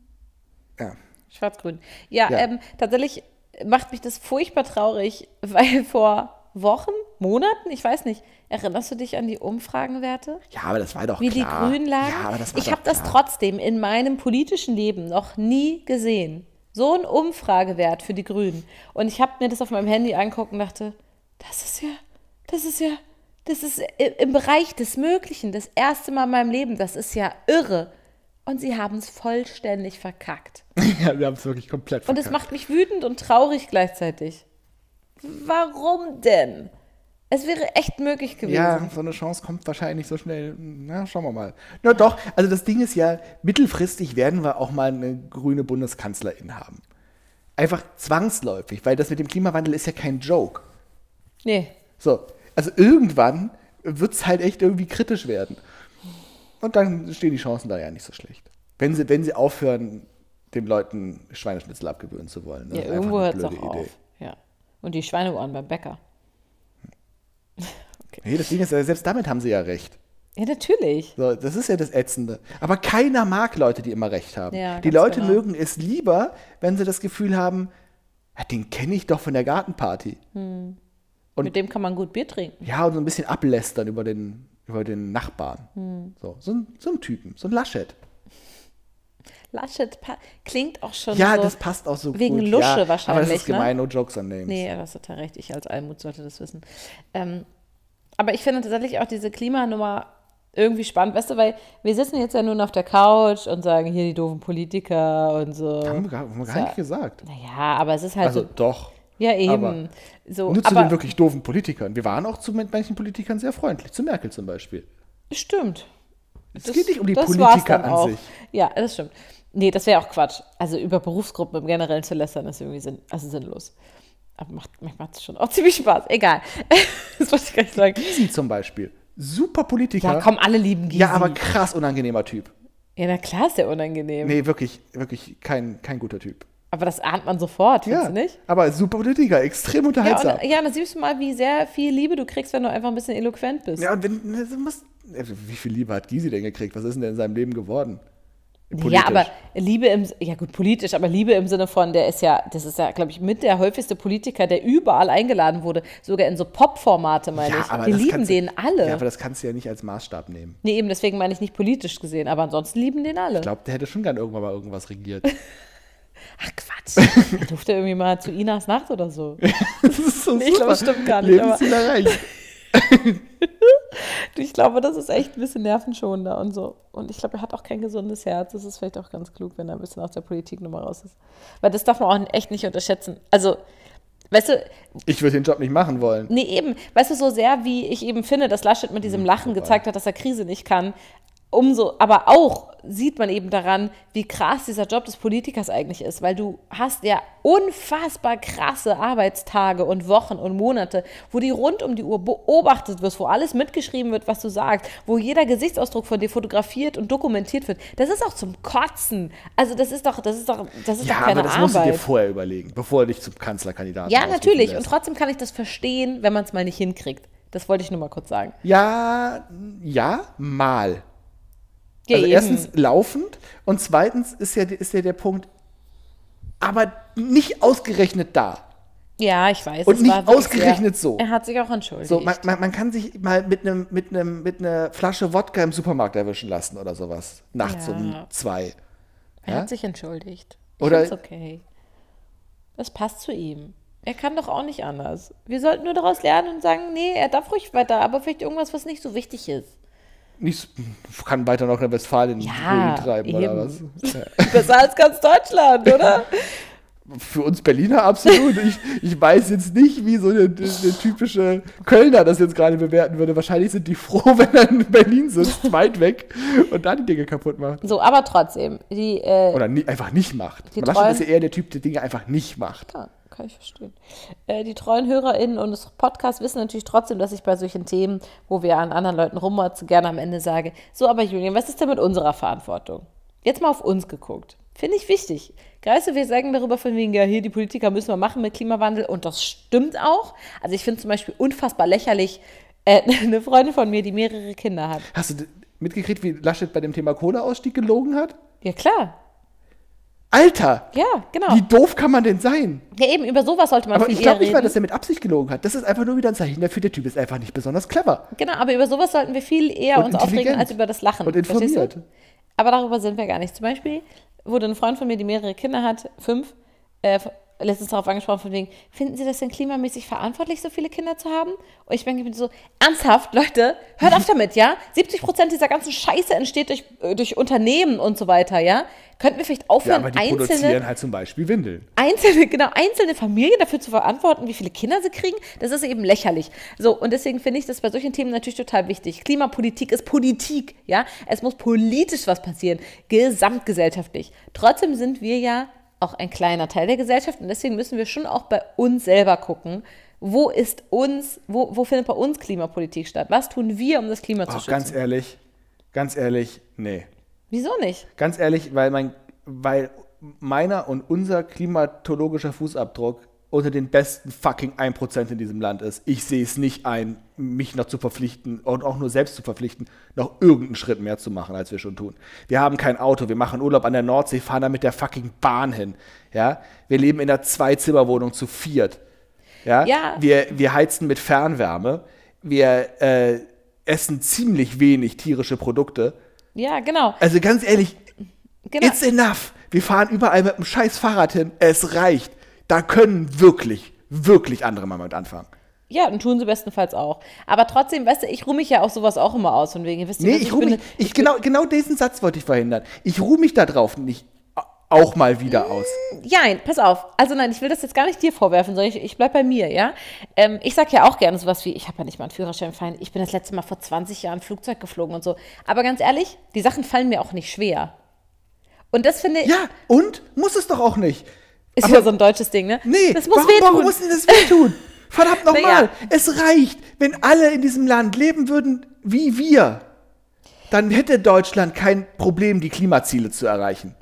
ja. Schwarz-Grün. Ja, Ja. Ähm, tatsächlich macht mich das furchtbar traurig, weil vor Wochen, Monaten, ich weiß nicht, erinnerst du dich an die Umfragenwerte? ja, aber das war doch Wie klar. die Grünen lagen? Ja, aber das war ich habe das trotzdem in meinem politischen Leben noch nie gesehen. So ein Umfragewert für die Grünen. Und ich habe mir das auf meinem Handy angeguckt und dachte, das ist ja, das ist ja, das ist im Bereich des Möglichen, das erste Mal in meinem Leben, das ist ja irre. Und sie haben es vollständig verkackt. Ja, wir haben es wirklich komplett Und verkackt. es macht mich wütend und traurig gleichzeitig. Warum denn? Es wäre echt möglich gewesen. Ja, so eine Chance kommt wahrscheinlich so schnell. Na, schauen wir mal. Na doch, also das Ding ist ja, mittelfristig werden wir auch mal eine grüne Bundeskanzlerin haben. Einfach zwangsläufig, weil das mit dem Klimawandel ist ja kein Joke. Nee. So, also irgendwann wird es halt echt irgendwie kritisch werden. Und dann stehen die Chancen da ja nicht so schlecht. Wenn sie, wenn sie aufhören, den Leuten Schweineschnitzel abgewöhnen zu wollen. Das Ja, ist einfach irgendwo hört es auch blöde auf. Ja. Und die Schweineohren beim Bäcker. Nee, das Ding ist, ja, selbst damit haben sie ja recht. Ja, natürlich. So, das ist ja das Ätzende. Aber keiner mag Leute, die immer recht haben. Ja, die Leute genau. mögen es lieber, wenn sie das Gefühl haben, ja, den kenne ich doch von der Gartenparty. Und- Mit dem kann man gut Bier trinken. Ja, und so ein bisschen ablästern über den, über den Nachbarn. Hm. So, so, ein, so ein Typen, so ein Laschet. Laschet klingt auch schon Ja, so. das passt auch so wegen gut. Lusche ja, Aber das wahrscheinlich, ist gemein, ne? no jokes on names. Nee, du hast total recht. Ich als Almut sollte das wissen. Ähm, aber ich finde tatsächlich auch diese Klimanummer irgendwie spannend, weißt du, weil wir sitzen jetzt ja nun auf der Couch und sagen hier die doofen Politiker und so. Haben wir gar, haben wir gar Ja. nicht gesagt. Naja, aber es ist halt Also so, doch. Ja eben. aber so, Nur zu aber den wirklich doofen Politikern. Wir waren auch zu manchen Politikern sehr freundlich. Zu Merkel zum Beispiel. stimmt. Es geht nicht um die das Politiker an auch. sich. Ja, das stimmt. Nee, das wäre auch Quatsch. Also über Berufsgruppen im Generellen zu lästern ist irgendwie sinn, also sinnlos. Aber macht, macht es schon auch ziemlich Spaß. Egal. das wollte ich gar nicht sagen. Gysi zum Beispiel. Super Politiker. Ja, komm, alle lieben Gysi. Ja, aber krass unangenehmer Typ. Ja, na klar ist der unangenehm. Nee, wirklich, wirklich kein, kein guter Typ. Aber das ahnt man sofort, findest Ja, du nicht? aber super Politiker, extrem Ja, unterhaltsam. und, ja, und da siehst du mal, wie sehr viel Liebe du kriegst, wenn du einfach ein bisschen eloquent bist. Ja, und wenn, ne, du musst, wie viel Liebe hat Gysi denn gekriegt? Was ist denn der in seinem Leben geworden? Ja, aber Liebe im, ja gut, politisch, aber Liebe im Sinne von, der ist ja, das ist ja, glaube ich, mit der häufigste Politiker, der überall eingeladen wurde, sogar in so Pop-Formate, meine ich. Die das lieben den alle. Ja, aber das kannst du ja nicht als Maßstab nehmen. nee, eben, deswegen meine ich nicht politisch gesehen, aber ansonsten lieben den alle. Ich glaube, der hätte schon gern irgendwann mal irgendwas regiert. Ach Quatsch. Der durfte irgendwie mal zu Inas Nacht oder so. Das ist so Ich glaube, das stimmt gar nicht, Lebensziel erreicht. Ich glaube, das ist echt ein bisschen nervenschonender und so. Und ich glaube, er hat auch kein gesundes Herz. Das ist vielleicht auch ganz klug, wenn er ein bisschen aus der Politiknummer raus ist. Weil das darf man auch echt nicht unterschätzen. Also, weißt du, Ich würde den Job nicht machen wollen. nee, eben, weißt du, so sehr wie ich eben finde, dass Laschet mit Hm, diesem Lachen gezeigt hat, dass er Krise nicht kann, umso, aber auch sieht man eben daran, wie krass dieser Job des Politikers eigentlich ist, weil du hast ja unfassbar krasse Arbeitstage und Wochen und Monate, wo die rund um die Uhr beobachtet wirst, wo alles mitgeschrieben wird, was du sagst, wo jeder Gesichtsausdruck von dir fotografiert und dokumentiert wird. Das ist auch zum Kotzen. Also das ist doch, das ist doch, das ist Ja, doch keine aber das musst du dir vorher überlegen, bevor du dich zum Kanzlerkandidaten Ja, natürlich. lässt. Und trotzdem kann ich das verstehen, wenn man es mal nicht hinkriegt. Das wollte ich nur mal kurz sagen. Ja, ja, mal. Ja, also eben. erstens laufend und zweitens ist ja, ist ja der Punkt, aber nicht ausgerechnet da. Ja, ich weiß. Und nicht ausgerechnet sehr, so. Er hat sich auch entschuldigt. So, man, man, man kann sich mal mit einem mit einem mit einer Flasche Wodka im Supermarkt erwischen lassen oder sowas. Nachts Ja. um zwei. er ja? hat sich entschuldigt. Ich Oder- Oder okay. Das passt zu ihm. Er kann doch auch nicht anders. Wir sollten nur daraus lernen und sagen, nee, er darf ruhig weiter, aber vielleicht irgendwas, was nicht so wichtig ist. Nicht, kann weiter noch in Westfalen Ja, treiben oder eben. was? Ja. Besser als ganz Deutschland, oder? Für uns Berliner absolut. Ich, ich weiß jetzt nicht, wie so eine, eine typische Kölner das jetzt gerade bewerten würde. Wahrscheinlich sind die froh, wenn er in Berlin sitzt, weit weg und da die Dinge kaputt macht. So, aber trotzdem, die, äh, Oder nie, einfach nicht macht. Treuen- ist ja eher der Typ, der Dinge einfach nicht macht. Ja, kann ich verstehen. Äh, die treuen HörerInnen und des Podcasts wissen natürlich trotzdem, dass ich bei solchen Themen, wo wir an anderen Leuten rummotzen, gerne am Ende sage, so, aber Julian, was ist denn mit unserer Verantwortung? Jetzt mal auf uns geguckt. Finde ich wichtig. Weißt du, wir sagen darüber von wegen, ja, hier die Politiker müssen wir machen mit Klimawandel und das stimmt auch. Also ich finde zum Beispiel unfassbar lächerlich, äh, eine Freundin von mir, die mehrere Kinder hat. Hast du mitgekriegt, wie Laschet bei dem Thema Kohleausstieg gelogen hat? Ja, klar. Alter! Ja, genau. Wie doof kann man denn sein? Ja, eben, über sowas sollte man Aber viel ich glaube nicht mal, dass er mit Absicht gelogen hat. Das ist einfach nur wieder ein Zeichen dafür, der Typ ist einfach nicht besonders clever. Genau, aber über sowas sollten wir viel eher Und uns aufregen als über das Lachen. Und informiert. Aber darüber sind wir gar nicht. Zum Beispiel wurde ein Freund von mir, die mehrere Kinder hat, fünf, äh, letztens darauf angesprochen, von wegen, finden Sie das denn klimamäßig verantwortlich, so viele Kinder zu haben? Und ich denke mir so, ernsthaft, Leute, hört auf damit, ja? 70 Prozent dieser ganzen Scheiße entsteht durch, äh, durch Unternehmen und so weiter, ja? Könnten wir vielleicht Ja, aufhören, aber die einzelne, produzieren halt zum Beispiel Windeln. einzelne, genau, einzelne Familien dafür zu verantworten, wie viele Kinder sie kriegen? Das ist eben lächerlich. So, und deswegen finde ich das bei solchen Themen natürlich total wichtig. Klimapolitik ist Politik, ja? Es muss politisch was passieren, gesamtgesellschaftlich. Trotzdem sind wir ja auch ein kleiner Teil der Gesellschaft und deswegen müssen wir schon auch bei uns selber gucken, wo ist uns, wo, wo findet bei uns Klimapolitik statt? Was tun wir, um das Klima zu Auch schützen? ganz ehrlich, ganz ehrlich, nee. Wieso nicht? Ganz ehrlich, weil mein, weil meiner und unser klimatologischer Fußabdruck unter den besten fucking 1% in diesem Land ist. Ich sehe es nicht ein, mich noch zu verpflichten und auch nur selbst zu verpflichten, noch irgendeinen Schritt mehr zu machen, als wir schon tun. Wir haben kein Auto, wir machen Urlaub an der Nordsee, fahren da mit der fucking Bahn hin. Ja? Wir leben in einer Zwei-Zimmer-Wohnung zu viert. Ja? Ja. Wir, wir heizen mit Fernwärme. Wir äh, essen ziemlich wenig tierische Produkte. Ja, genau. Also ganz ehrlich, genau. It's enough. Wir fahren überall mit einem scheiß Fahrrad hin. Es reicht. Da können wirklich, wirklich andere mal mit anfangen. Ja, und tun sie bestenfalls auch. Aber trotzdem, weißt du, ich ruhe mich ja auf sowas auch immer aus, von wegen, wisst ihr Nee, was, ich, ruhe mich, ich, genau, genau diesen Satz wollte ich verhindern. Ich ruhe mich da drauf nicht auch mal wieder aus. Ja, pass auf. Also nein, ich will das jetzt gar nicht dir vorwerfen, sondern ich, ich bleib bei mir, ja. Ähm, ich sag ja auch gerne sowas wie, ich habe ja nicht mal einen Führerschein fein. Ich bin das letzte Mal vor 20 Jahren Flugzeug geflogen und so. Aber ganz ehrlich, die Sachen fallen mir auch nicht schwer. Und das finde ich, Ja, und? Muss es doch auch nicht. Ist aber- ja so ein deutsches Ding, ne? Nee, das muss warum, wehtun. warum muss denn das wehtun? Verdammt nochmal. Naja. Es reicht, wenn alle in diesem Land leben würden wie wir. Dann hätte Deutschland kein Problem, die Klimaziele zu erreichen.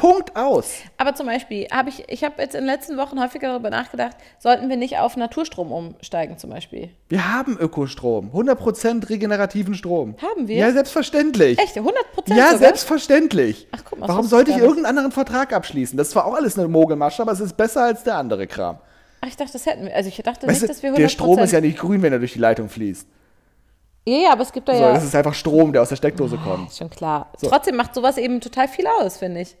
Punkt aus. Aber zum Beispiel habe ich, ich habe jetzt in den letzten Wochen häufiger darüber nachgedacht, sollten wir nicht auf Naturstrom umsteigen zum Beispiel? Wir haben Ökostrom, 100% regenerativen Strom. Haben wir? Ja, selbstverständlich. Echt, 100 Prozent Ja, sogar? selbstverständlich. Ach, guck mal, Warum sollte ich irgendeinen anderen Vertrag abschließen? Das ist zwar auch alles eine Mogelmasche, aber es ist besser als der andere Kram. Ach, ich dachte, das hätten wir. Also ich dachte Weißt nicht, dass wir 100 der Strom ist ja nicht grün, wenn er durch die Leitung fließt. Ja, ja, aber es gibt da So, ja. Das ist einfach Strom, der aus der Steckdose kommt. Ist schon klar. Trotzdem macht sowas eben total viel aus, finde ich.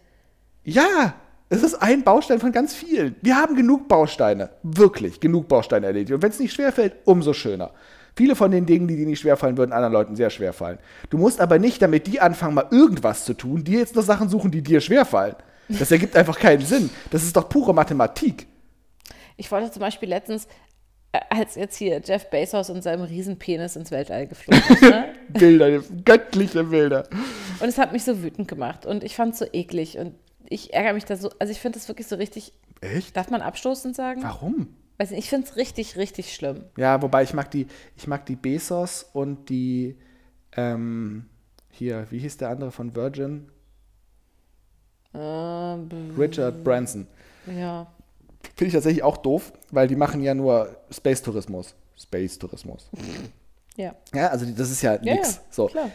Ja, es ist ein Baustein von ganz vielen. Wir haben genug Bausteine, wirklich genug Bausteine erledigt. Und wenn es nicht schwerfällt, umso schöner. Viele von den Dingen, die dir nicht schwerfallen, würden anderen Leuten sehr schwerfallen. Du musst aber nicht, damit die anfangen, mal irgendwas zu tun, dir jetzt noch Sachen suchen, die dir schwerfallen. Das ergibt einfach keinen Sinn. Das ist doch pure Mathematik. Ich wollte zum Beispiel letztens, äh, als jetzt hier Jeff Bezos in seinem Riesenpenis ins Weltall geflogen ist, ne? Bilder, göttliche Bilder. Und es hat mich so wütend gemacht und ich fand es so eklig und ich ärgere mich da so, also ich finde das wirklich so richtig, Echt? darf man abstoßend sagen? Warum? Weiß nicht, ich finde es richtig, richtig schlimm. Ja, wobei ich mag die, ich mag die Bezos und die, ähm, hier, wie hieß der andere von Virgin? Ähm, Richard Branson. ja. Finde ich tatsächlich auch doof, weil die machen ja nur Space-Tourismus. Space-Tourismus. Ja. Ja, also das ist ja Ja, nix. ja, so. klar.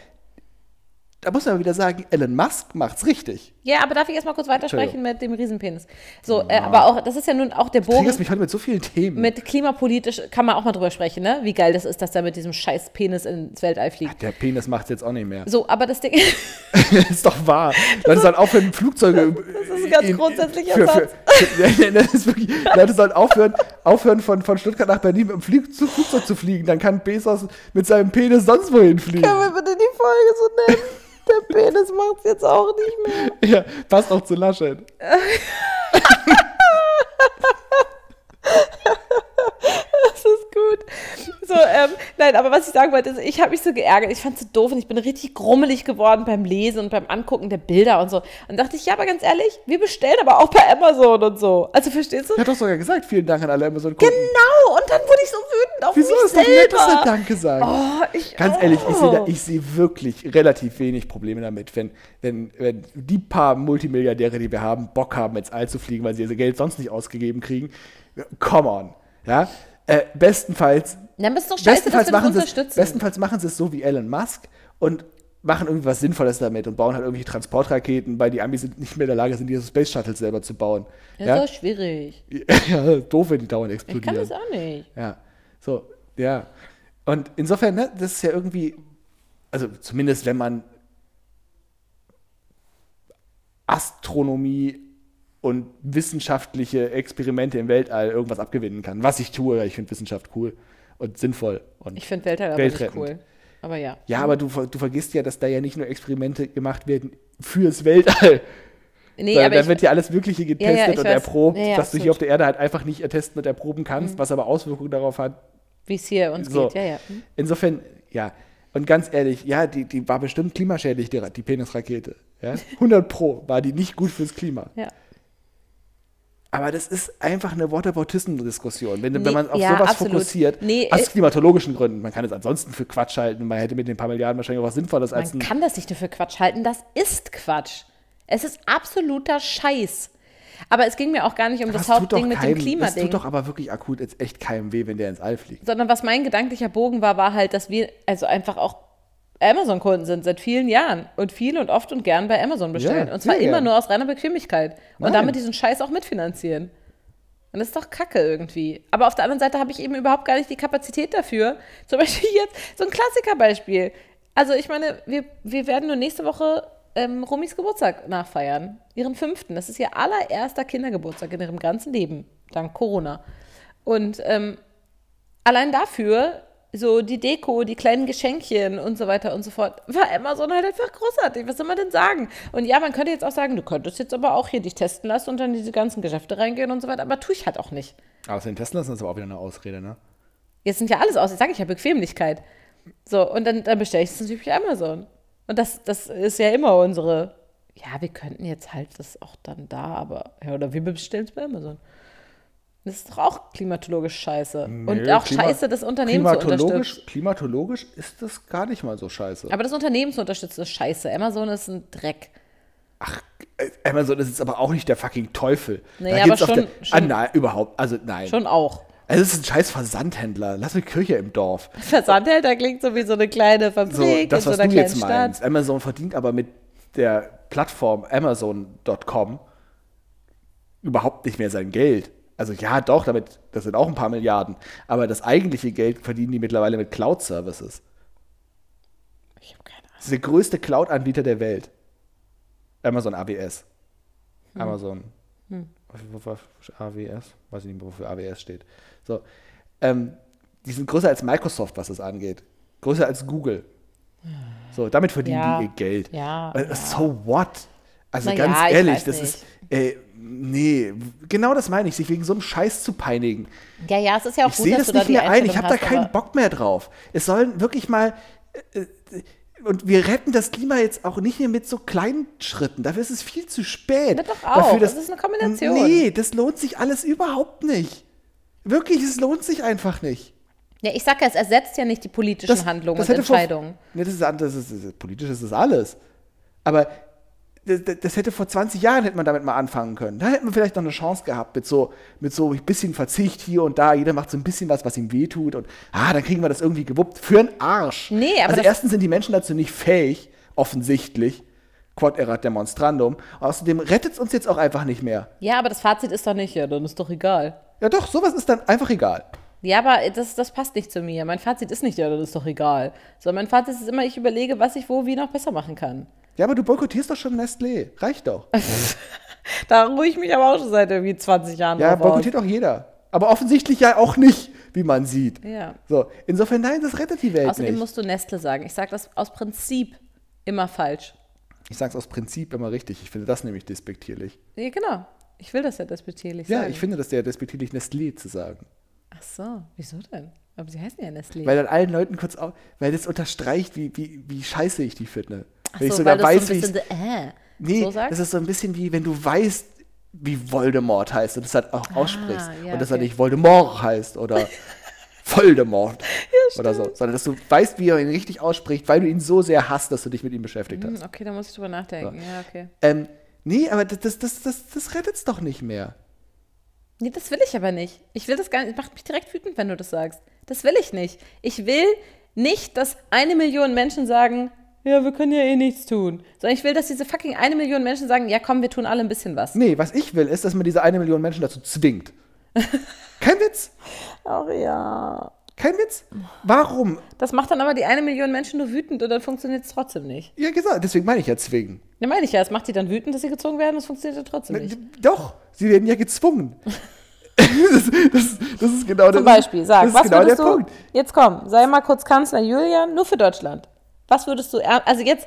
Da muss man wieder sagen, Elon Musk macht's richtig. Ja, aber darf ich erstmal kurz weitersprechen mit dem Riesenpenis? So, äh, aber auch, das ist ja nun auch der Du Bogen. triggerst mich heute mit so vielen Themen. Mit klimapolitisch kann man auch mal drüber sprechen, ne? Wie geil das ist, dass er mit diesem scheiß Penis ins Weltall fliegt. der Penis macht's jetzt auch nicht mehr. So, aber das Ding, ist doch wahr. Leute sollen aufhören, Flugzeuge. das ist ein ganz grundsätzlicher für, für, Satz. für, ja, das ist wirklich, Leute sollen aufhören, aufhören von, von Stuttgart nach Berlin mit dem Flieg, zu Flugzeug zu fliegen. Dann kann Bezos mit seinem Penis sonst wohin fliegen. können wir bitte die Folge so nennen? Der Penis macht's jetzt auch nicht mehr. Ja, passt auch zu Laschet. Das ist gut. So, ähm, nein, aber was ich sagen wollte, ist, ich habe mich so geärgert. Ich fand es so doof und ich bin richtig grummelig geworden beim Lesen und beim Angucken der Bilder und so. Und dachte ich, ja, aber ganz ehrlich, wir bestellen aber auch bei Amazon und so. Also verstehst du? Er hat doch sogar gesagt, vielen Dank an alle Amazon-Kunden. Genau, und dann wurde ich so wütend auf Wieso mich ist doch nett, dass er selber. Danke sagt? Oh, ich, Ganz oh. ehrlich, ich sehe ich sehe wirklich relativ wenig Probleme damit, wenn, wenn, wenn die paar Multimilliardäre, die wir haben, Bock haben, ins All zu fliegen, weil sie ihr Geld sonst nicht ausgegeben kriegen. Come on. Ja? Äh, bestenfalls, Dann bist doch scheiße, dass bestenfalls, wir das machen sie es, bestenfalls machen sie es so wie Elon Musk und machen irgendwie was Sinnvolles damit und bauen halt irgendwelche Transportraketen, weil die Amis sind nicht mehr in der Lage sind, diese Space Shuttles selber zu bauen. das Ja, ist doch schwierig. ja doof, wenn die dauernd Ich kann explodieren. das auch nicht. Ja, so, ja. Und insofern, ne, das ist ja irgendwie, also zumindest wenn man Astronomie und wissenschaftliche Experimente im Weltall irgendwas abgewinnen kann. Was ich tue, ich finde Wissenschaft cool und sinnvoll. Und Ich finde Weltall aber nicht cool. Aber ja. Ja, aber du, du vergisst ja, dass da ja nicht nur Experimente gemacht werden fürs Weltall. Nee, Sondern aber da wird ja alles Mögliche getestet Ja, ja, und weiß. erprobt, Ja, dass du hier auf der Erde halt einfach nicht ertesten und erproben kannst, was aber Auswirkungen darauf hat. wie es hier uns So. geht. Ja, ja. Hm. Insofern, ja. Und ganz ehrlich, ja, die, die war bestimmt klimaschädlich, die, die Penisrakete. Ja? 100 Pro war die nicht gut fürs Klima. ja. Aber das ist einfach eine Waterbotism-Diskussion. Wenn, Nee, wenn man auf ja, sowas absolut. fokussiert, Nee, aus klimatologischen Gründen. Man kann es ansonsten für Quatsch halten. Man hätte mit den paar Milliarden wahrscheinlich auch was Sinnvolles als Man kann das nicht nur für Quatsch halten. Das ist Quatsch. Es ist absoluter Scheiß. Aber es ging mir auch gar nicht um das Das Hauptding mit dem keinem- Das Klimading. tut doch aber wirklich akut jetzt echt keinem weh, wenn der ins All fliegt. sondern was mein gedanklicher Bogen war, war halt, dass wir also einfach auch Amazon-Kunden sind seit vielen Jahren und viel und oft und gern bei Amazon bestellen. Ja, und zwar immer gern. nur aus reiner Bequemlichkeit. Und Nein. damit diesen Scheiß auch mitfinanzieren. Und das ist doch kacke irgendwie. Aber auf der anderen Seite habe ich eben überhaupt gar nicht die Kapazität dafür. Zum Beispiel jetzt so ein Klassikerbeispiel. Also ich meine, wir, wir werden nur nächste Woche ähm, Rumis Geburtstag nachfeiern. Ihren fünften. Das ist ihr allererster Kindergeburtstag in ihrem ganzen Leben. Dank Corona. Und ähm, allein dafür, so die Deko, die kleinen Geschenkchen und so weiter und so fort, war Amazon halt einfach großartig. Was soll man denn sagen? Und ja, man könnte jetzt auch sagen, du könntest jetzt aber auch hier dich testen lassen und dann in diese ganzen Geschäfte reingehen und so weiter, aber tue ich halt auch nicht. Außerdem testen lassen ist aber auch wieder eine Ausrede, ne? Jetzt sind ja alles aus, jetzt sage ich ja Bequemlichkeit. So, und dann, dann bestelle ich es natürlich bei Amazon. Und das, das ist ja immer unsere, ja, wir könnten jetzt halt das auch dann da, aber, ja, oder wir bestellen es bei Amazon. Das ist doch auch klimatologisch scheiße. und Nö, auch Klima- scheiße, das Unternehmen zu klimatologisch, unterstützen. klimatologisch ist das gar nicht mal so scheiße. Aber das Unternehmen zu unterstützen ist scheiße. Amazon ist ein Dreck. Äh, Amazon ist jetzt aber auch nicht der fucking Teufel. Naja, aber schon- der, schon- Ah, nein, überhaupt. Also nein. Schon auch. Also es ist ein scheiß Versandhändler. Lass eine Kirche im Dorf. Versandhälter klingt so wie so eine kleine So, Fabrik das, in was so einer du kleinen jetzt Stadt. meinst. Amazon verdient aber mit der Plattform Amazon.com überhaupt nicht mehr sein Geld. Also ja, doch, damit, das sind auch ein paar Milliarden. Aber das eigentliche Geld verdienen die mittlerweile mit Cloud-Services. Ich habe keine Ahnung. Das ist der größte Cloud-Anbieter der Welt. Amazon AWS. Hm. Amazon. Wofür- AWS? Weiß ich nicht mehr, wofür AWS steht. So. Ähm, die sind größer als Microsoft, was das angeht. Größer als Google. So, damit verdienen Ja. die ihr Geld. Ja, Äh, So what? Also Na ganz ja, ich ehrlich, das nicht. ist. Äh, nee, genau das meine ich, sich wegen so einem Scheiß zu peinigen. Ja, ja, es ist ja auch Ich gut, sehe dass das du da nicht die mehr ein. Einstellung Ich habe da keinen Bock mehr drauf. Es sollen wirklich mal. Äh, äh, und wir retten das Klima jetzt auch nicht mehr mit so kleinen Schritten. Dafür ist es viel zu spät. Na doch auch. Dafür, Das ist eine Kombination. Nee, das lohnt sich alles überhaupt nicht. Wirklich, es lohnt sich einfach nicht. Ja, ich sag ja, es ersetzt ja nicht die politischen Handlungen und hätte vor- Entscheidungen. Nee, das das ist, das ist politisch ist das alles. Aber das, das- hätte vor 20 Jahren hätte man damit mal anfangen können. Da hätten wir vielleicht noch eine Chance gehabt mit so mit so ein bisschen Verzicht hier und da. Jeder macht so ein bisschen was, was ihm wehtut und ah, dann kriegen wir das irgendwie gewuppt für einen Arsch. Nee, aber also erstens sind die Menschen dazu nicht fähig, offensichtlich. Quod erat demonstrandum. Außerdem rettet es uns jetzt auch einfach nicht mehr. Ja, aber das Fazit ist doch nicht, ja, dann ist doch egal. Ja doch, sowas ist dann einfach egal. Ja, aber das, das passt nicht zu mir. Mein Fazit ist nicht, ja, dann ist doch egal. Sondern mein Fazit ist immer, ich überlege, was ich wo wie noch besser machen kann. Ja, aber du boykottierst doch schon Nestlé. Reicht doch. Da ruhe ich mich aber auch schon seit irgendwie 20 Jahren Ja, boykottiert auch jeder. Aber offensichtlich ja auch nicht, wie man sieht. Ja. So, insofern, nein, das rettet die Welt Außerdem nicht. musst du Nestle sagen. Ich sage das aus Prinzip immer falsch. Ich sage es aus Prinzip immer richtig. Ich finde das nämlich despektierlich. Ja, genau. Ich will das ja despektierlich Ja, sagen. ich finde das sehr despektierlich, Nestlé zu sagen. Ach so, wieso denn? Aber sie heißen ja Nestlé. Weil dann allen Leuten kurz au weil das unterstreicht, wie, wie, wie scheiße ich die finde. Wenn ich so, sogar weil du weiß, so wie ich. so, äh, Nee, so das ist so ein bisschen wie, wenn du weißt, wie Voldemort heißt und das halt auch aussprichst. Ah, ja, und das okay. halt nicht Voldemort heißt oder Voldemort oder so. Sondern dass du weißt, wie er ihn richtig ausspricht, weil du ihn so sehr hast, dass du dich mit ihm beschäftigt hast. Hm, okay, da muss ich drüber nachdenken. Ja, okay. Ähm, nee, aber das, das, das, das, das rettet's doch nicht mehr. Nee, das will ich aber nicht. Ich will das gar nicht. Macht mich direkt wütend, wenn du das sagst. Das will ich nicht. Ich will nicht, dass eine Million Menschen sagen, ja, wir können ja eh nichts tun. Sondern ich will, dass diese fucking eine Million Menschen sagen, ja komm, wir tun alle ein bisschen was. Nee, was ich will, ist, dass man diese eine Million Menschen dazu zwingt. Kein Witz. Ach ja. Kein Witz. Warum? Das macht dann aber die eine Million Menschen nur wütend und dann funktioniert es trotzdem nicht. Ja, gesagt, deswegen meine ich ja zwingen. Ne, meine ich ja, es macht die dann wütend, dass sie gezogen werden, das funktioniert ja trotzdem nicht. Doch, sie werden ja gezwungen. das, das, das ist genau Zum der, Beispiel, sag, das ist was genau würdest der du, Punkt. jetzt komm, sei mal kurz Kanzler Julian, nur für Deutschland. Was würdest du, also jetzt,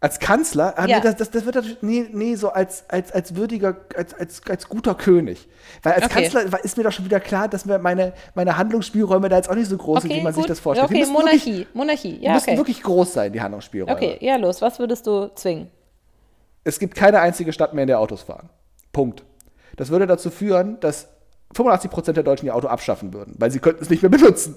Als Kanzler, ah, Ja. nee, das, das, das wird natürlich, nee, nee, so als, als, als würdiger, als, als, als guter König. Weil als Okay. Kanzler ist mir doch schon wieder klar, dass mir meine, meine Handlungsspielräume da jetzt auch nicht so groß sind, okay, wie man gut, sich das vorstellt. Okay, müssen wirklich, Monarchie, Monarchie, die ja, müssen okay. wirklich groß sein, die Handlungsspielräume. Okay, ja, los, was würdest du zwingen? Es gibt keine einzige Stadt mehr, in der Autos fahren. Punkt. Das würde dazu führen, dass 85% der Deutschen ihr Auto abschaffen würden, weil sie könnten es nicht mehr benutzen.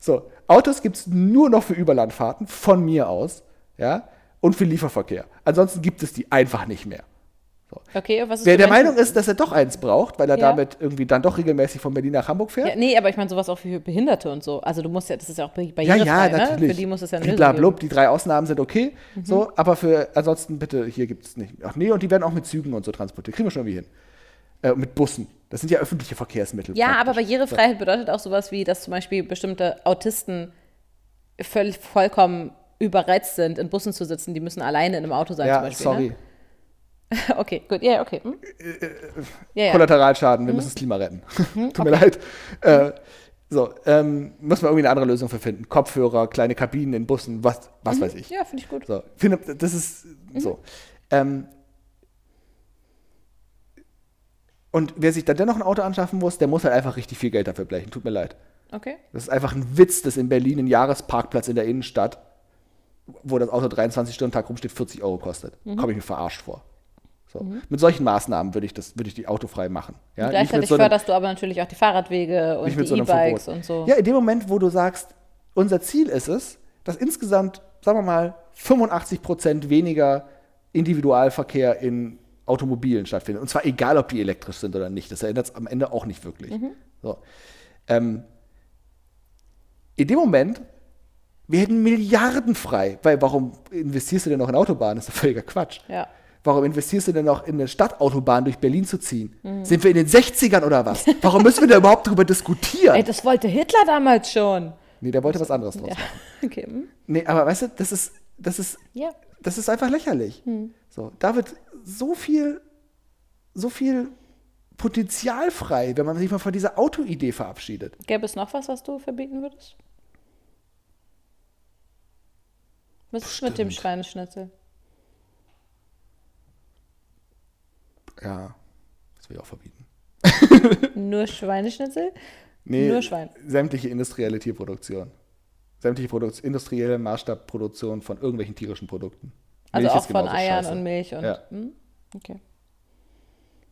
So, Autos gibt es nur noch für Überlandfahrten, von mir aus, ja, und für Lieferverkehr. Ansonsten gibt es die einfach nicht mehr. Okay, was ist Wer der Meinung ist, dass er doch eins braucht, weil er Ja. damit irgendwie dann doch regelmäßig von Berlin nach Hamburg fährt, Ja, nee, aber ich meine sowas auch für Behinderte und so. Also du musst ja, das ist ja auch barri- ja, ja, ne? natürlich. Für die muss es ja geben. Mhm. die drei Ausnahmen sind okay, so, aber für ansonsten bitte, hier gibt es nicht. Ach nee, und die werden auch mit Zügen und so transportiert. Kriegen wir schon irgendwie hin. Äh, mit Bussen. Das sind ja öffentliche Verkehrsmittel. Ja, praktisch. aber Barrierefreiheit bedeutet auch sowas wie, dass zum Beispiel bestimmte Autisten völlig vollkommen überreizt sind, in Bussen zu sitzen. Die müssen alleine in einem Auto sein zum Ja, Beispiel. sorry. Ne? Okay, gut, ja, okay. Hm? Ja, ja. Kollateralschaden, wir müssen das Klima retten. Tut mir leid. Äh, so, ähm, muss man irgendwie eine andere Lösung für finden. Kopfhörer, kleine Kabinen in Bussen, was, was weiß ich. ja finde ich gut. So, finde, das ist so. Ähm, und wer sich dann dennoch ein Auto anschaffen muss, der muss halt einfach richtig viel Geld dafür blechen. Tut mir leid. Okay. Das ist einfach ein Witz, dass in Berlin ein Jahresparkplatz in der Innenstadt, wo das Auto 23 Stunden Tag rumsteht, 40 Euro kostet. Mhm. Komme ich mir verarscht vor. So. Mit solchen Maßnahmen würde ich, das, würde ich die autofrei machen. Ja? Und gleichzeitig so förderst du aber natürlich auch die Fahrradwege und die so E-Bikes und so. Ja, in dem Moment, wo du sagst, unser Ziel ist es, dass insgesamt, sagen wir mal, 85 Prozent weniger Individualverkehr in Automobilen stattfindet. Und zwar egal, ob die elektrisch sind oder nicht. Das ändert es am Ende auch nicht wirklich. Mhm. So. Ähm, in dem Moment werden Milliarden frei. Weil warum investierst du denn noch in Autobahnen? Das ist doch völliger Quatsch. Ja. Warum investierst du denn noch in eine Stadtautobahn durch Berlin zu ziehen? Sind wir in den 60ern oder was? Warum müssen wir da überhaupt drüber diskutieren? Ey, das wollte Hitler damals schon. Nee, der wollte was anderes draus Ja. machen. Okay. hm? Nee, aber weißt du, das ist, das ist, Ja. das ist einfach lächerlich. So, da wird so viel, so viel Potenzial frei, wenn man sich mal von dieser Autoidee verabschiedet. Gäbe es noch was, was du verbieten würdest? Was ist mit dem. Schweineschnitzel? Ja, das will ich auch verbieten. Nur Schweineschnitzel? Nee, Nur Schwein. sämtliche industrielle Tierproduktion. Sämtliche Produ industrielle Maßstabproduktion von irgendwelchen tierischen Produkten. Also Milch auch ist von Eiern scheiße. und Milch und. Ja. Hm? Okay.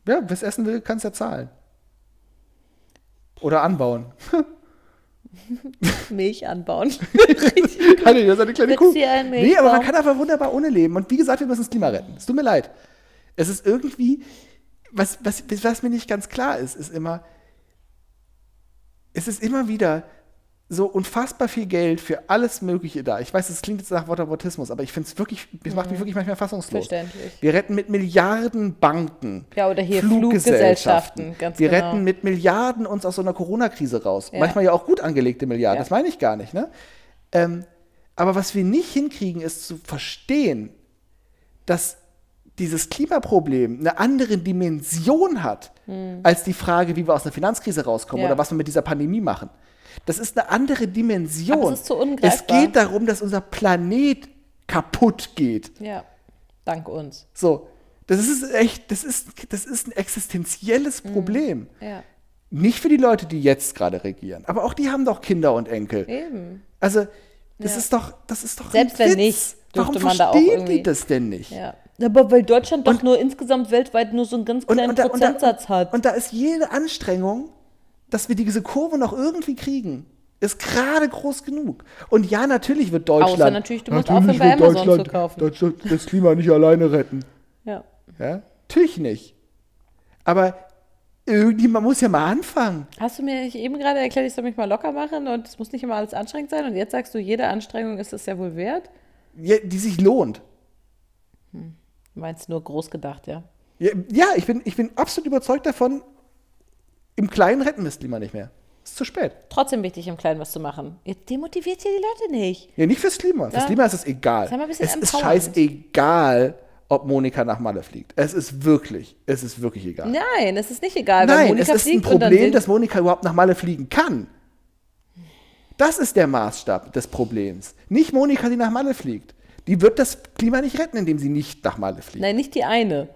Ja, wer es essen will, kann es ja zahlen. Oder anbauen. Milch anbauen. Kann ich, das ist eine kleine Kuh. Nee, aber man kann einfach wunderbar ohne leben. Und wie gesagt, wir müssen das Klima retten. Es tut mir leid. Es ist irgendwie, was, was, was mir nicht ganz klar ist, ist immer, es ist immer wieder so unfassbar viel Geld für alles Mögliche da. Ich weiß, es klingt jetzt nach Whataboutismus, aber ich finde es wirklich, es macht mich wirklich manchmal fassungslos. Mhm. Verständlich. Wir retten mit Milliarden Banken. Ja, oder hier Fluggesellschaften. Fluggesellschaften, Wir genau. retten mit Milliarden uns aus so einer Corona-Krise raus. Ja. Manchmal ja auch gut angelegte Milliarden, Ja. das meine ich gar nicht. Ne? Ähm, aber was wir nicht hinkriegen, ist zu verstehen, dass dieses Klimaproblem eine andere Dimension hat, als die Frage, wie wir aus einer Finanzkrise rauskommen Hm. Ja. oder was wir mit dieser Pandemie machen. Das ist eine andere Dimension. Aber es ist zu es ungreifbar. geht darum, dass unser Planet kaputt geht. Ja. Dank uns. So, das ist echt, das ist, das ist ein existenzielles Mhm. Problem. Ja. Nicht für die Leute, die jetzt gerade regieren, aber auch die haben doch Kinder und Enkel. Eben. Also, das Ja. ist doch, das ist doch Selbst wenn Witz. nicht, Warum man da auch verstehen irgendwie- die das denn nicht? Ja. Aber weil Deutschland doch nur insgesamt weltweit nur so einen ganz kleinen da, Prozentsatz da, hat. Und da ist jede Anstrengung, dass wir diese Kurve noch irgendwie kriegen, ist gerade groß genug. Und ja, natürlich wird Deutschland. Außer natürlich, du musst natürlich aufhören, bei wird Amazon Deutschland, zu kaufen. Deutschland das Klima nicht alleine retten. ja. Ja? Natürlich nicht. Aber irgendjemand muss ja mal anfangen. Hast du mir eben gerade erklärt, ich soll mich mal locker machen und es muss nicht immer alles anstrengend sein und jetzt sagst du, jede Anstrengung ist es ja wohl wert? Ja, die sich lohnt. Du meinst nur groß gedacht, ja? Ja, ja ich, bin, ich bin absolut überzeugt davon, im Kleinen retten wir das Klima nicht mehr. Ist zu spät. Trotzdem wichtig, im Kleinen was zu machen. Ihr demotiviert hier die Leute nicht. Ja, nicht fürs Klima. Fürs Ja. Klima ist es egal. Es ist scheißegal, ob Monika nach Malle fliegt. Es ist wirklich, es ist wirklich egal. Nein, es ist nicht egal, weil Nein, Monika es ist ein fliegt Problem, dass Monika überhaupt nach Malle fliegen kann. Das ist der Maßstab des Problems. Nicht Monika, die nach Malle fliegt. Die wird das Klima nicht retten, indem sie nicht nach Malle fliegt. Nein, nicht die eine.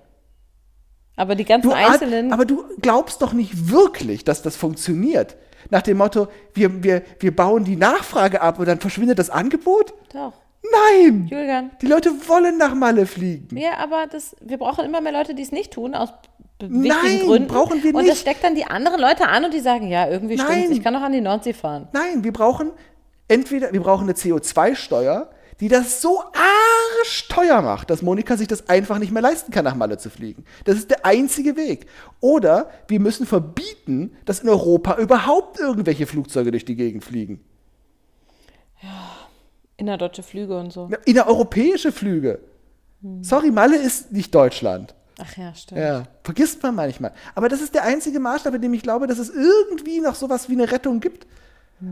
Aber die ganzen Du, einzelnen. aber du glaubst doch nicht wirklich, dass das funktioniert. Nach dem Motto, wir, wir, wir bauen die Nachfrage ab und dann verschwindet das Angebot? Doch. Nein! Julian. Die Leute wollen nach Malle fliegen. Ja, aber das, wir brauchen immer mehr Leute, die es nicht tun, aus b- Nein, wichtigen Gründen. brauchen wir Und nicht. das steckt dann die anderen Leute an und die sagen, ja, irgendwie Nein. stimmt's, ich kann doch an die Nordsee fahren. Nein, wir brauchen entweder, wir brauchen eine CO2-Steuer, die das so arschteuer macht, dass Monika sich das einfach nicht mehr leisten kann, nach Malle zu fliegen. Das ist der einzige Weg. Oder wir müssen verbieten, dass in Europa überhaupt irgendwelche Flugzeuge durch die Gegend fliegen. Innerdeutsche Flüge und so. Innereuropäische Flüge. Sorry, Malle ist nicht Deutschland. Ach ja, stimmt. Ja, vergisst man manchmal. Aber das ist der einzige Maßstab, in dem ich glaube, dass es irgendwie noch sowas wie eine Rettung gibt.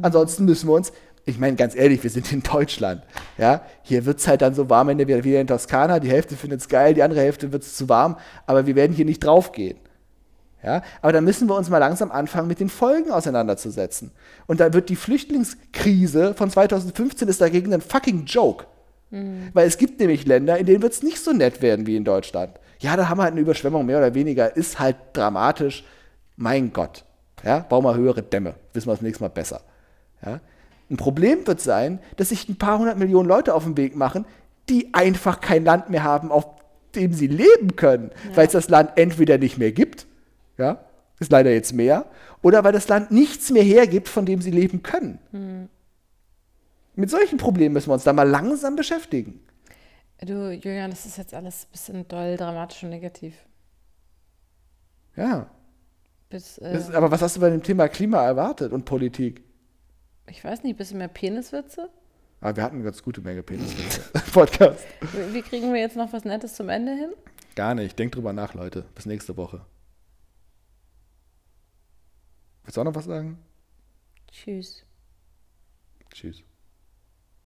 Ansonsten müssen wir uns, ich meine ganz ehrlich, wir sind in Deutschland. Ja, hier wird es halt dann so warm, wenn wir wieder in Toskana, die Hälfte findet es geil, die andere Hälfte wird es zu warm, aber wir werden hier nicht draufgehen. Ja, aber dann müssen wir uns mal langsam anfangen, mit den Folgen auseinanderzusetzen. Und da wird die Flüchtlingskrise von 2015 ist dagegen ein fucking Joke. Weil es gibt nämlich Länder, in denen wird es nicht so nett werden wie in Deutschland. Ja, da haben wir halt eine Überschwemmung, mehr oder weniger, ist halt dramatisch. Mein Gott. Ja, bau mal höhere Dämme. Wissen wir das nächste Mal besser. Ja? Ein Problem wird sein, dass sich ein paar hundert Millionen Leute auf den Weg machen, die einfach kein Land mehr haben, auf dem sie leben können, weil es das Land entweder nicht mehr gibt, ja, ist leider jetzt mehr, oder weil das Land nichts mehr hergibt, von dem sie leben können. Mit solchen Problemen müssen wir uns da mal langsam beschäftigen. Du, Julian, das ist jetzt alles ein bisschen doll, dramatisch und negativ. Ja. Bis, äh, Das, aber was hast du bei dem Thema Klima erwartet und Politik? Ich weiß nicht, ein bisschen mehr Peniswitze? Aber wir hatten eine ganz gute Menge Peniswitze im Podcast. Wie, wie kriegen wir jetzt noch was Nettes zum Ende hin? Gar nicht. Denkt drüber nach, Leute. Bis nächste Woche. Willst du auch noch was sagen? Tschüss. Tschüss.